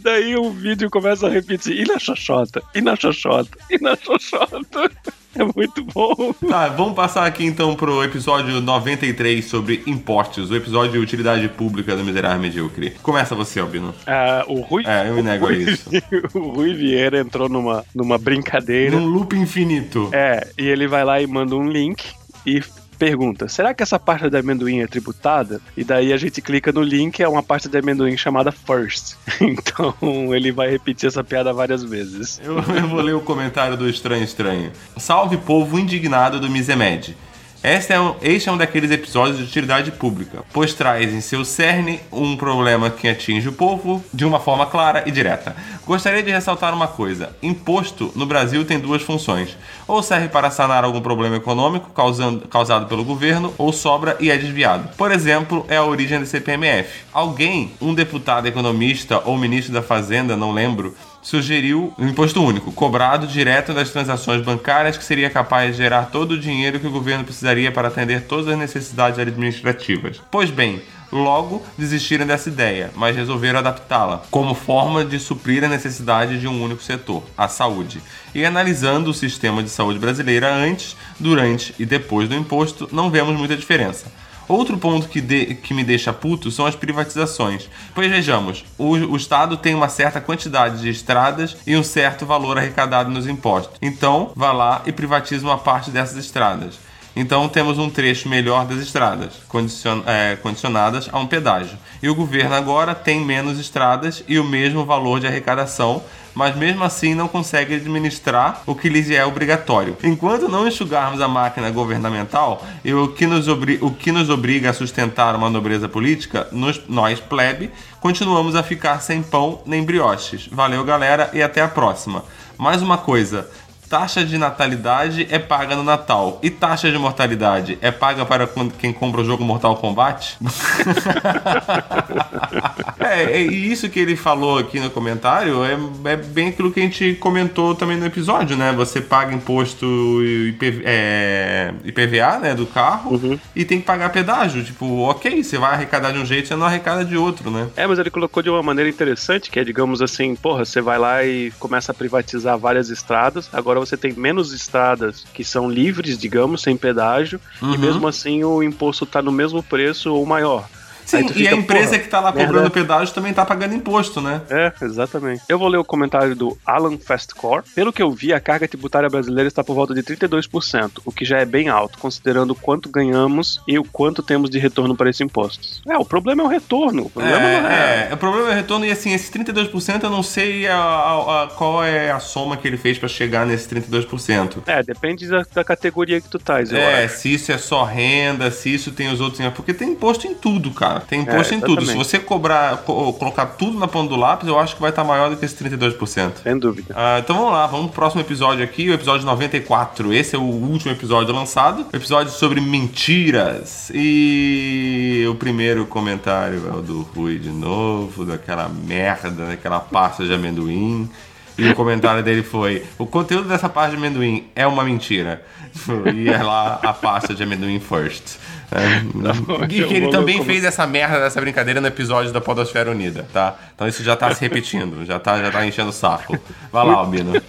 Daí o vídeo começa a repetir: E na xoxota? E na xoxota? E na xoxota? É muito bom. Tá, vamos passar aqui então pro episódio 93 sobre impostos, o episódio de utilidade pública do Miserável Medíocre. Começa você, Albino. Ah, o Rui. É, eu me nego a isso. o Rui Vieira entrou numa, numa brincadeira. Num loop infinito. É, e ele vai lá e manda um link e pergunta: será que essa parte de amendoim é tributada? E daí a gente clica no link, é uma parte de amendoim chamada First. Então ele vai repetir essa piada várias vezes. Eu, eu vou ler o comentário do Estranho Estranho. Salve povo indignado do Misemed. Este é, um, este é um daqueles episódios de utilidade pública, pois traz em seu cerne um problema que atinge o povo de uma forma clara e direta. Gostaria de ressaltar uma coisa: imposto no Brasil tem duas funções. Ou serve para sanar algum problema econômico causando- causado pelo governo, ou sobra e é desviado. Por exemplo, é a origem do CPMF. Alguém, um deputado economista ou ministro da Fazenda, não lembro, sugeriu um imposto único, cobrado direto das transações bancárias, que seria capaz de gerar todo o dinheiro que o governo precisaria para atender todas as necessidades administrativas. Pois bem, logo desistiram dessa ideia, mas resolveram adaptá-la como forma de suprir a necessidade de um único setor, a saúde. E analisando o sistema de saúde brasileira antes, durante e depois do imposto, não vemos muita diferença. Outro ponto que, de- que me deixa puto são as privatizações. Pois vejamos, o, o Estado tem uma certa quantidade de estradas e um certo valor arrecadado nos impostos. Então, vá lá e privatiza uma parte dessas estradas. Então temos um trecho melhor das estradas, condicion- é, condicionadas a um pedágio. E o governo agora tem menos estradas e o mesmo valor de arrecadação, mas mesmo assim não consegue administrar o que lhes é obrigatório. Enquanto não enxugarmos a máquina governamental e o que nos, obri- o que nos obriga a sustentar uma nobreza política, nos- nós, plebe, continuamos a ficar sem pão nem brioches. Valeu, galera, e até a próxima. Mais uma coisa. Taxa de natalidade é paga no Natal. E taxa de mortalidade é paga para quem compra o jogo Mortal Kombat? é, é, e isso que ele falou aqui no comentário é, é bem aquilo que a gente comentou também no episódio, né? Você paga imposto IP, é, IPVA né, do carro e tem que pagar pedágio. Tipo, ok, você vai arrecadar de um jeito, você não arrecada de outro, né? É, mas ele colocou de uma maneira interessante, que é, digamos assim, porra, você vai lá e começa a privatizar várias estradas, agora você tem menos estradas que são livres, digamos, sem pedágio, Uhum. e mesmo assim o imposto tá no mesmo preço ou maior. Sim, e a empresa que tá lá merda. cobrando pedágio também tá pagando imposto, né? É, exatamente. Eu vou ler o comentário do Alan Fastcore. Pelo que eu vi, a carga tributária brasileira está por volta de 32%, o que já é bem alto, considerando o quanto ganhamos e o quanto temos de retorno para esses impostos. É, o problema é o retorno. O problema não é. É, é, o problema é o retorno, e assim, esse 32% eu não sei a- a- a- qual é a soma que ele fez pra chegar nesse 32%. É, depende da, da categoria que tu tais, eu É, acho. se isso é só renda, se isso tem os outros. Porque tem imposto em tudo, cara. Tem imposto É, em tudo. Se você cobrar, co- colocar tudo na ponta do lápis, eu acho que vai estar maior do que esse 32%. Sem dúvida. Ah, então vamos lá, vamos pro próximo episódio aqui, o episódio 94. Esse é o último episódio lançado. Episódio sobre mentiras. E o primeiro comentário é o do Rui de novo, daquela merda, daquela pasta de amendoim. E o comentário dele foi: O conteúdo dessa pasta de amendoim é uma mentira. E é lá a pasta de amendoim first. É, bom, e que eu ele também como- fez essa merda dessa brincadeira no episódio da Podosfera Unida, tá? Então isso já tá se repetindo, já tá, já tá enchendo o saco. Vai lá, Albino.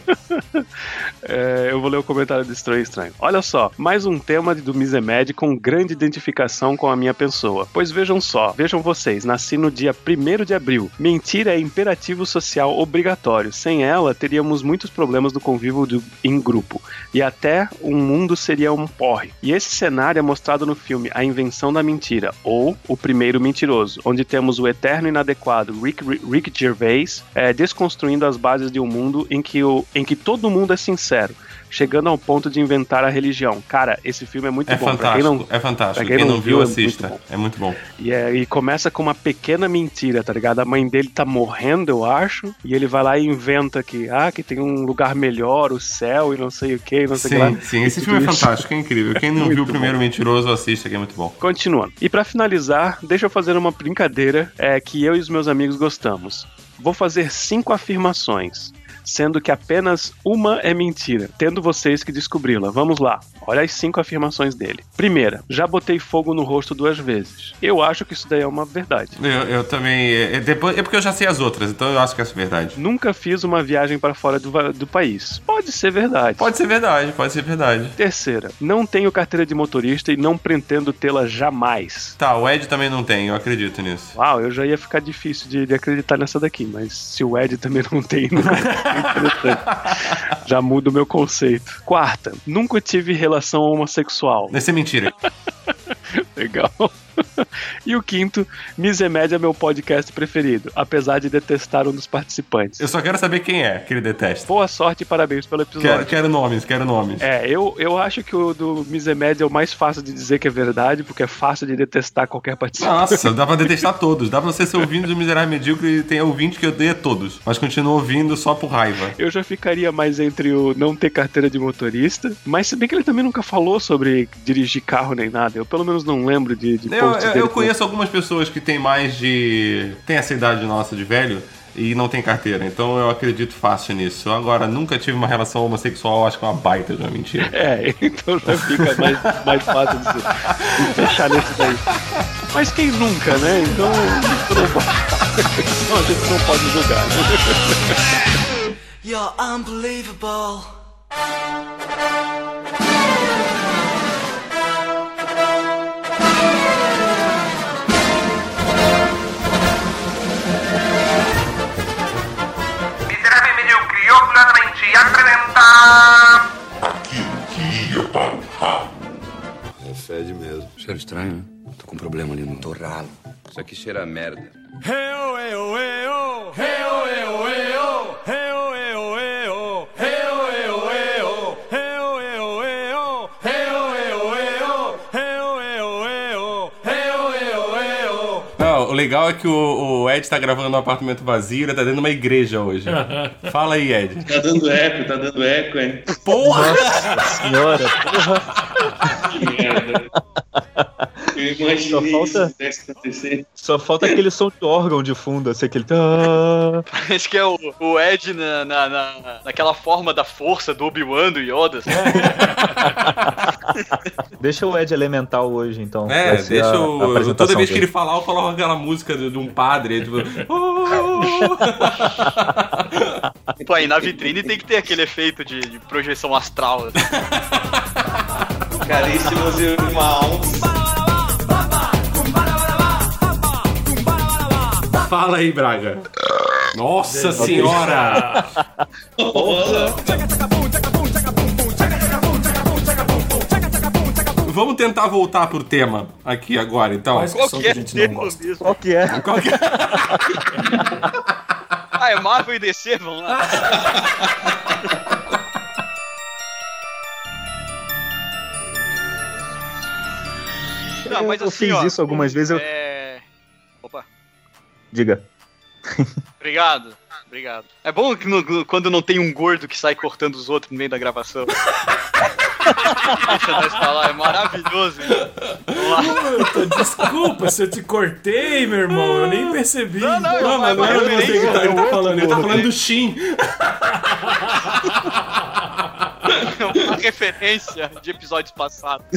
É, eu vou ler o comentário do Estranho Estranho. Olha só, mais um tema do Misemed com grande identificação com a minha pessoa. Pois vejam só, vejam vocês, nasci no dia 1 de abril. Mentira é imperativo social obrigatório. Sem ela, teríamos muitos problemas do convívio do- em grupo. E até o mundo seria um porre. E esse cenário é mostrado no filme A Invenção da Mentira, ou O Primeiro Mentiroso, onde temos o eterno inadequado Rick, Rick Gervais é, desconstruindo as bases de um mundo em que, o, em que todo mundo é sincero, chegando ao ponto de inventar a religião. Cara, esse filme é muito É bom. Fantástico, quem não, é fantástico. pra Quem, não viu, é muito assista. bom. É muito bom. E, é- e começa com uma pequena mentira, tá ligado? A mãe dele tá morrendo, eu acho, e ele vai lá e inventa que, ah, que tem um lugar melhor, o céu e não sei o que, não sei o que lá. Sim, esse filme é fantástico, é incrível. Quem não viu o primeiro bom. mentiroso, assista, que é muito bom. Continuando. E pra finalizar, deixa eu fazer uma brincadeira é, que eu e os meus amigos gostamos. Vou fazer cinco afirmações, sendo que apenas uma é mentira, tendo vocês que descobri-la. Vamos lá. Olha as cinco afirmações dele. Primeira, já botei fogo no rosto duas vezes. Eu acho que isso daí é uma verdade. Eu, eu também. É, é depois, é porque eu já sei as outras, então eu acho que essa é verdade. Nunca fiz uma viagem para fora do, do país. Pode ser verdade. Pode ser verdade, pode ser verdade. Terceira, não tenho carteira de motorista e não pretendo tê-la jamais. Tá, o Ed também não tem, eu acredito nisso. Uau, eu já ia ficar difícil de, de acreditar nessa daqui, mas se o Ed também não tem, não é. já muda o meu conceito. Quarta, nunca tive relação homossexual. Isso é mentira. Legal. E o quinto, Misemédia é meu podcast preferido, apesar de detestar um dos participantes. Eu só quero saber quem é que ele detesta. Boa sorte e parabéns pelo episódio. Quero, quero nomes, quero nomes. É, eu, eu acho que o do Misemédia é o mais fácil de dizer que é verdade, porque é fácil de detestar qualquer participante. Nossa, dá pra detestar todos. Dá pra você ser ouvindo do Miserável Medíocre e tem ouvinte que odeia todos, mas continua ouvindo só por raiva. Eu já ficaria mais entre o não ter carteira de motorista, mas se bem que ele também nunca falou sobre dirigir carro nem nada. Eu pelo menos não lembro de, de Eu, eu, dele eu conheço algumas pessoas que têm mais de. tem essa idade nossa de velho e não tem carteira, então eu acredito fácil nisso. Agora, nunca tive uma relação homossexual, acho que é uma baita de uma mentira. É, então já fica mais, mais fácil de, de fechar nesse daí. Mas quem nunca, né? Então, não pode- então a gente não pode julgar. Né? You're unbelievable. Aquilo que ia para o ralo. Fede mesmo. Cheiro estranho, né? Tô com um problema ali no torralo. Isso aqui cheira a merda. Não, o legal é que o, o Ed tá gravando num apartamento vazio, ele tá dentro de uma igreja hoje. Fala aí, Ed. Tá dando eco, tá dando eco, hein? Porra! Nossa senhora, porra. Que merda. Eu imaginei Só falta- isso acontecer. Só falta aquele som de órgão de fundo, assim, aquele. tá. Parece que é o, o Ed na, na, na- naquela forma da força do Obi-Wan do Yoda. assim. Deixa o Ed elemental hoje, então. É, deixa a- a o. apresentação Toda vez que dele. ele falar, eu coloco aquela música de, de um padre. Tipo, Pô, aí na vitrine tem que ter aquele efeito de, de projeção astral. assim. Caríssimos irmãos. Fala aí, Braga. Nossa senhora! Vamos tentar voltar pro tema aqui agora, então. Que são que a gente não gosta? mesmo? Qual que é? Qual que é? Ah, é Marvel e DC, vamos lá. Não, mas eu assim, fiz ó, isso algumas vezes. Eu... É... Opa, Diga. obrigado. Obrigado. É bom que no- quando não tem um gordo que sai cortando os outros no meio da gravação. Deixa nós falar, é maravilhoso. Puta, desculpa se eu te cortei, meu irmão. Eu nem percebi. Não, não, Não, mas não é você que tá, tá falando, ele tá falando do Shin. Referência de episódios passados.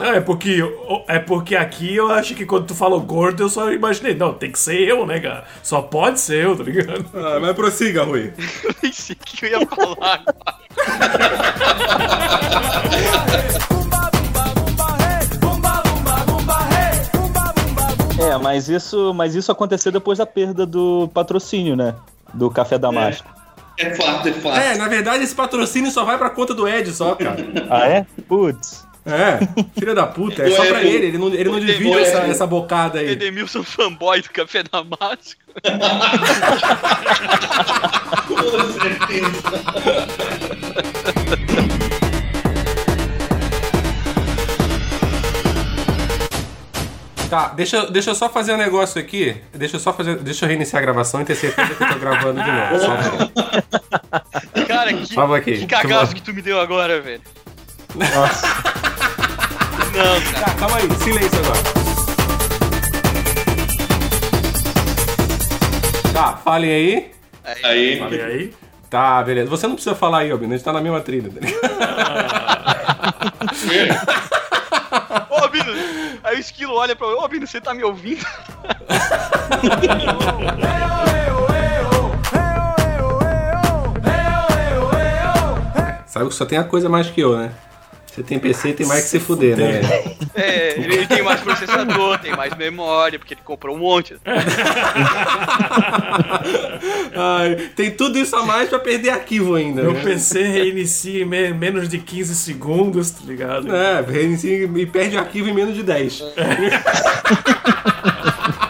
Não, é porque, é porque aqui eu acho que quando tu falou gordo, eu só imaginei. Não, tem que ser eu, né, cara? Só pode ser eu, tá ligado? Ah, mas prossiga, Rui. Eu nem sei o que eu ia falar agora. É, mas isso, mas isso aconteceu depois da perda do patrocínio, né? Do Café Damasco. É fato, é fato. É, na verdade, esse patrocínio só vai pra conta do Ed só, cara. Ah, é? Putz. É, filha da puta, é só pra ele, ele não, ele não divide essa, essa bocada aí. Edemilson fanboy do Café Damasco. Com certeza. Tá, deixa, deixa eu só fazer um negócio aqui. Deixa eu só fazer. Deixa eu reiniciar a gravação e ter certeza que eu tô gravando de novo. Só. Cara, que, Só aqui. que cagaço que tu me deu agora, velho. Nossa. Não, cara. Tá, calma aí, silêncio agora. Tá, falem aí. Aí. Falei aí. Tá, beleza. Você não precisa falar aí, Albino, a gente tá na mesma trilha. tá ligado? Ô, Bino, aí o esquilo olha pra mim, ô, Bino, você tá me ouvindo? Sabe que só tem a coisa mais que eu, né? Você tem PC e tem mais que se fuder, né? É, ele, tem mais processador, tem mais memória, porque ele comprou um monte. Ai, tem tudo isso a mais pra perder arquivo ainda. Meu né? PC reinicia em me- menos de 15 segundos, tá ligado? É, reinicia e perde arquivo em menos de 10.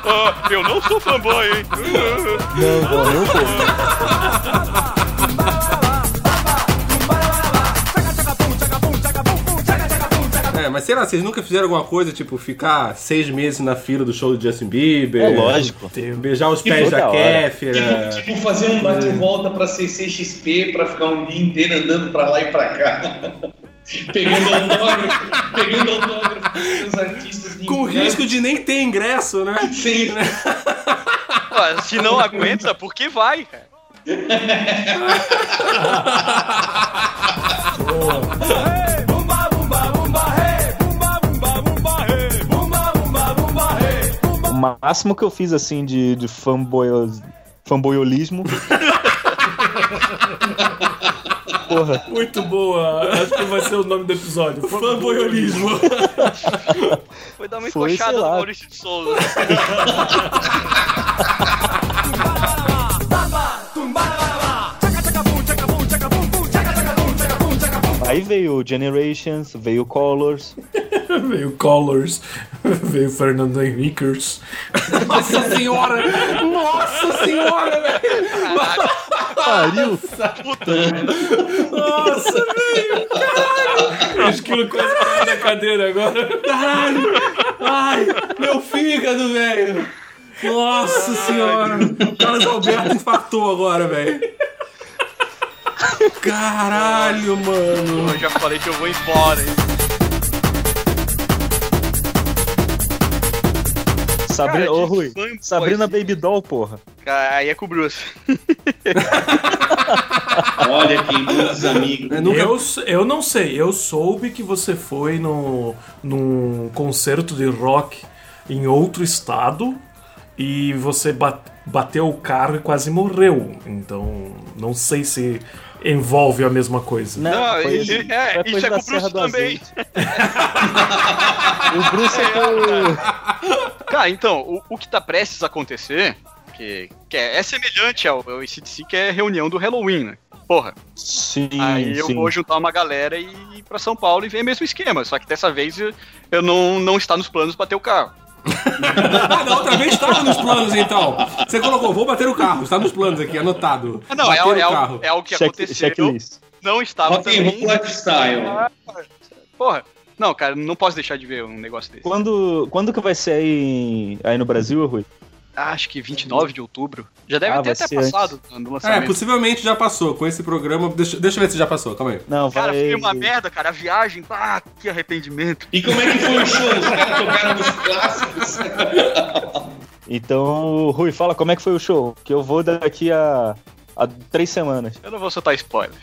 Ah, eu não sou fanboy, hein? Não, não, não, É, mas sei lá, vocês nunca fizeram alguma coisa, tipo, ficar seis meses na fila do show do Justin Bieber? É lógico. Beijar os pés da. Kéfera. Tipo, tipo fazer um bate-volta pra CCXP pra ficar um dia inteiro andando pra lá e pra cá. pegando autógrafo, pegando autógrafo dos artistas de Com risco de nem ter ingresso, né? Sim. Ó, se não aguenta, por que vai, cara? O máximo que eu fiz, assim, de, de fanboy, fanboyolismo. Porra. Muito boa. Acho que vai ser o nome do episódio. Fanboyolismo. Foi dar uma Foi, encoxada no. Maurício de Souza. Aí Aí veio Generations, veio Colors. veio Colors, veio Fernando Henriquez. Nossa senhora! Nossa senhora, velho! Pariu! Nossa, velho! Caralho! Acho que eu quase caí na cadeira agora. Caralho! Ai, meu fígado, velho! Nossa senhora! O Carlos Alberto infartou agora, velho. Caralho, mano! Eu já falei que eu vou embora, hein? Sabrina, Cara, ô Rui, Sabrina Baby Doll, porra. Cara, Aí é com o Bruce. Olha, queimou os amigos. Eu, eu não sei, eu soube que você foi no, num concerto de rock em outro estado e você ba- bateu o carro e quase morreu. Então, não sei se envolve a mesma coisa. Não, foi- ele- é, foi isso é da com o Bruce Serra do também. O Bruce é que o... Cara, então, o, o que tá prestes a acontecer, que, que é, é semelhante ao, ao ACDC, que é a reunião do Halloween, né? Porra. Sim, Aí eu sim. vou juntar uma galera e ir pra São Paulo e ver o mesmo esquema. Só que dessa vez eu, não, não está nos planos bater o carro. Ah, da outra vez estava nos planos, então. Você colocou, vou bater o carro. Está nos planos aqui, anotado. Ah, não, é, o é, carro. é algo que Check- aconteceu. checklist. Não estava Ok, também. vamos lifestyle. Porra. Não, cara, não posso deixar de ver um negócio desse. Quando, quando que vai ser aí, aí no Brasil, Rui? Ah, acho que 29 de outubro. Já deve Ah, ter até passado no É, lançamento. possivelmente já passou. Com esse programa. Deixa, deixa eu ver se já passou, calma aí. Não, Cara, vai... foi uma merda, cara. A viagem, ah, que arrependimento. E como é que foi o show? Os caras tocaram os clássicos. Então, Rui, fala como é que foi o show, que eu vou daqui a, a três semanas. Eu não vou soltar spoiler.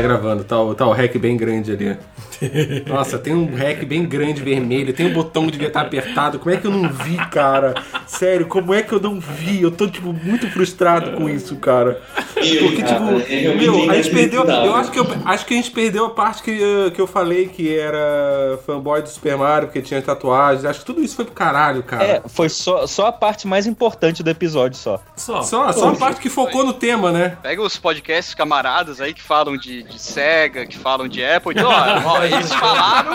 Tá gravando, tá, o- tá o rec bem grande ali. Nossa, tem um rec bem grande vermelho, tem um botão que devia estar apertado. Como é que eu não vi, cara? Sério, como é que eu não vi? Eu tô, tipo, muito frustrado com isso, cara. Porque, tipo, é meu, a gente perdeu. Eu acho que, eu, acho que a gente perdeu a parte que, eh, que eu falei que era fanboy do Super Mario, porque tinha tatuagens. Acho que tudo isso foi pro caralho, cara. É, foi só, só a parte mais importante do episódio só. Só. Só, só a parte que focou no tema, né? Pega os podcasts camaradas aí que falam de, de Sega, que falam de Apple. Então, ó, ó, eles falaram.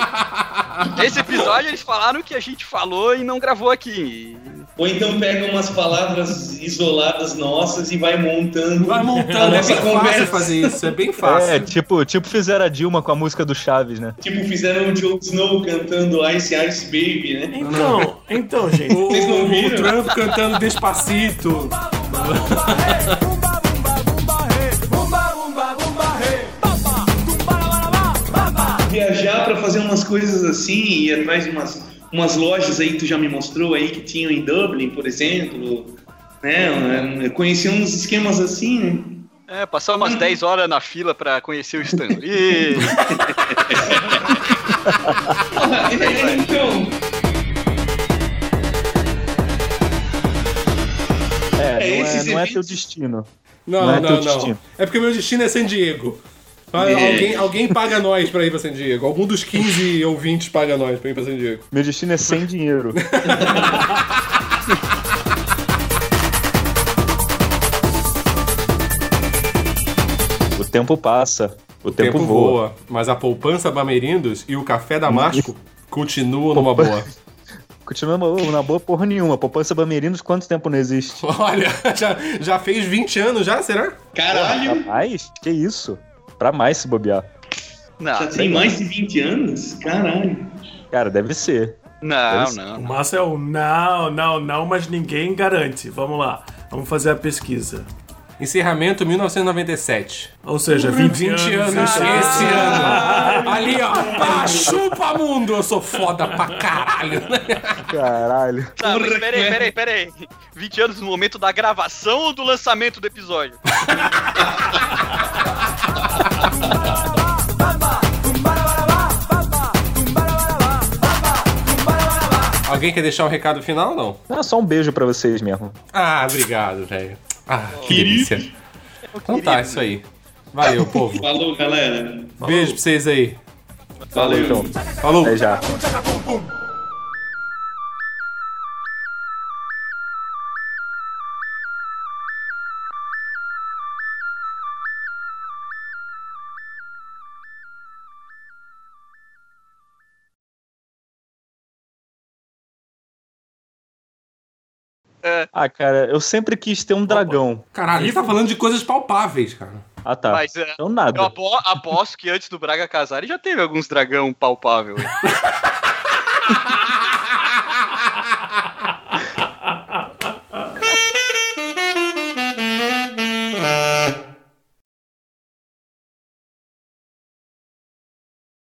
Esse episódio eles falaram que a gente falou e não gravou aqui. Ou então pega umas palavras isoladas nossas e vai montando. Vai a montando, é bem fácil conversa. fazer isso, é bem fácil. É, tipo, tipo fizeram a Dilma com a música do Chaves, né? Tipo, fizeram o Jon Snow cantando Ice Ice Baby, né? Então, então, gente. O, Vocês não o viram? Trump cantando Despacito. Viajar pra fazer umas coisas assim, ir atrás de umas, umas lojas aí que tu já me mostrou aí que tinham em Dublin, por exemplo. Né? Eu conheci uns esquemas assim, né? É, passar umas 10 horas na fila pra conhecer o Stan Lee. É, então, É, não, é, não é teu destino. Não, Não é não, não. É porque meu destino é San Diego. É. Alguém, alguém paga nós pra ir pra San Diego. Algum dos 15 ouvintes paga nós pra ir pra San Diego. Meu destino é sem dinheiro. o tempo passa, o, O tempo, voa. mas a poupança Bamerindos e o café Damasco continuam numa boa. Continua na boa- porra nenhuma. Poupança Bamerinos, quanto tempo não existe? Olha, já, já fez 20 anos já, será? caralho, Rapaz, que isso? Pra mais se bobear. Não, já tem mais de 20 anos? Caralho. Cara, deve ser. não, O não. massa é o não, não, não, mas ninguém garante. Vamos lá, vamos fazer a pesquisa. Encerramento 1997. Ou seja, 20, 20 anos, anos. esse ano. Ali, ó. Ah, chupa mundo, eu sou foda pra caralho. Caralho. Tá, mas peraí, peraí, peraí. 20 anos no momento da gravação ou do lançamento do episódio? Alguém quer deixar um recado final ou não? Não, só um beijo pra vocês mesmo. Ah, obrigado, velho. Ah, que delícia. Então tá, isso aí. Valeu, povo. Falou, galera. Beijo pra vocês aí. Valeu, então. Falou. Até já. Ah, cara, eu sempre quis ter um dragão. Caralho, gente tá falando de coisas palpáveis, cara. Ah, tá. Mas é, Então nada. eu apo- aposto que antes do Braga casar ele já teve alguns dragão palpável.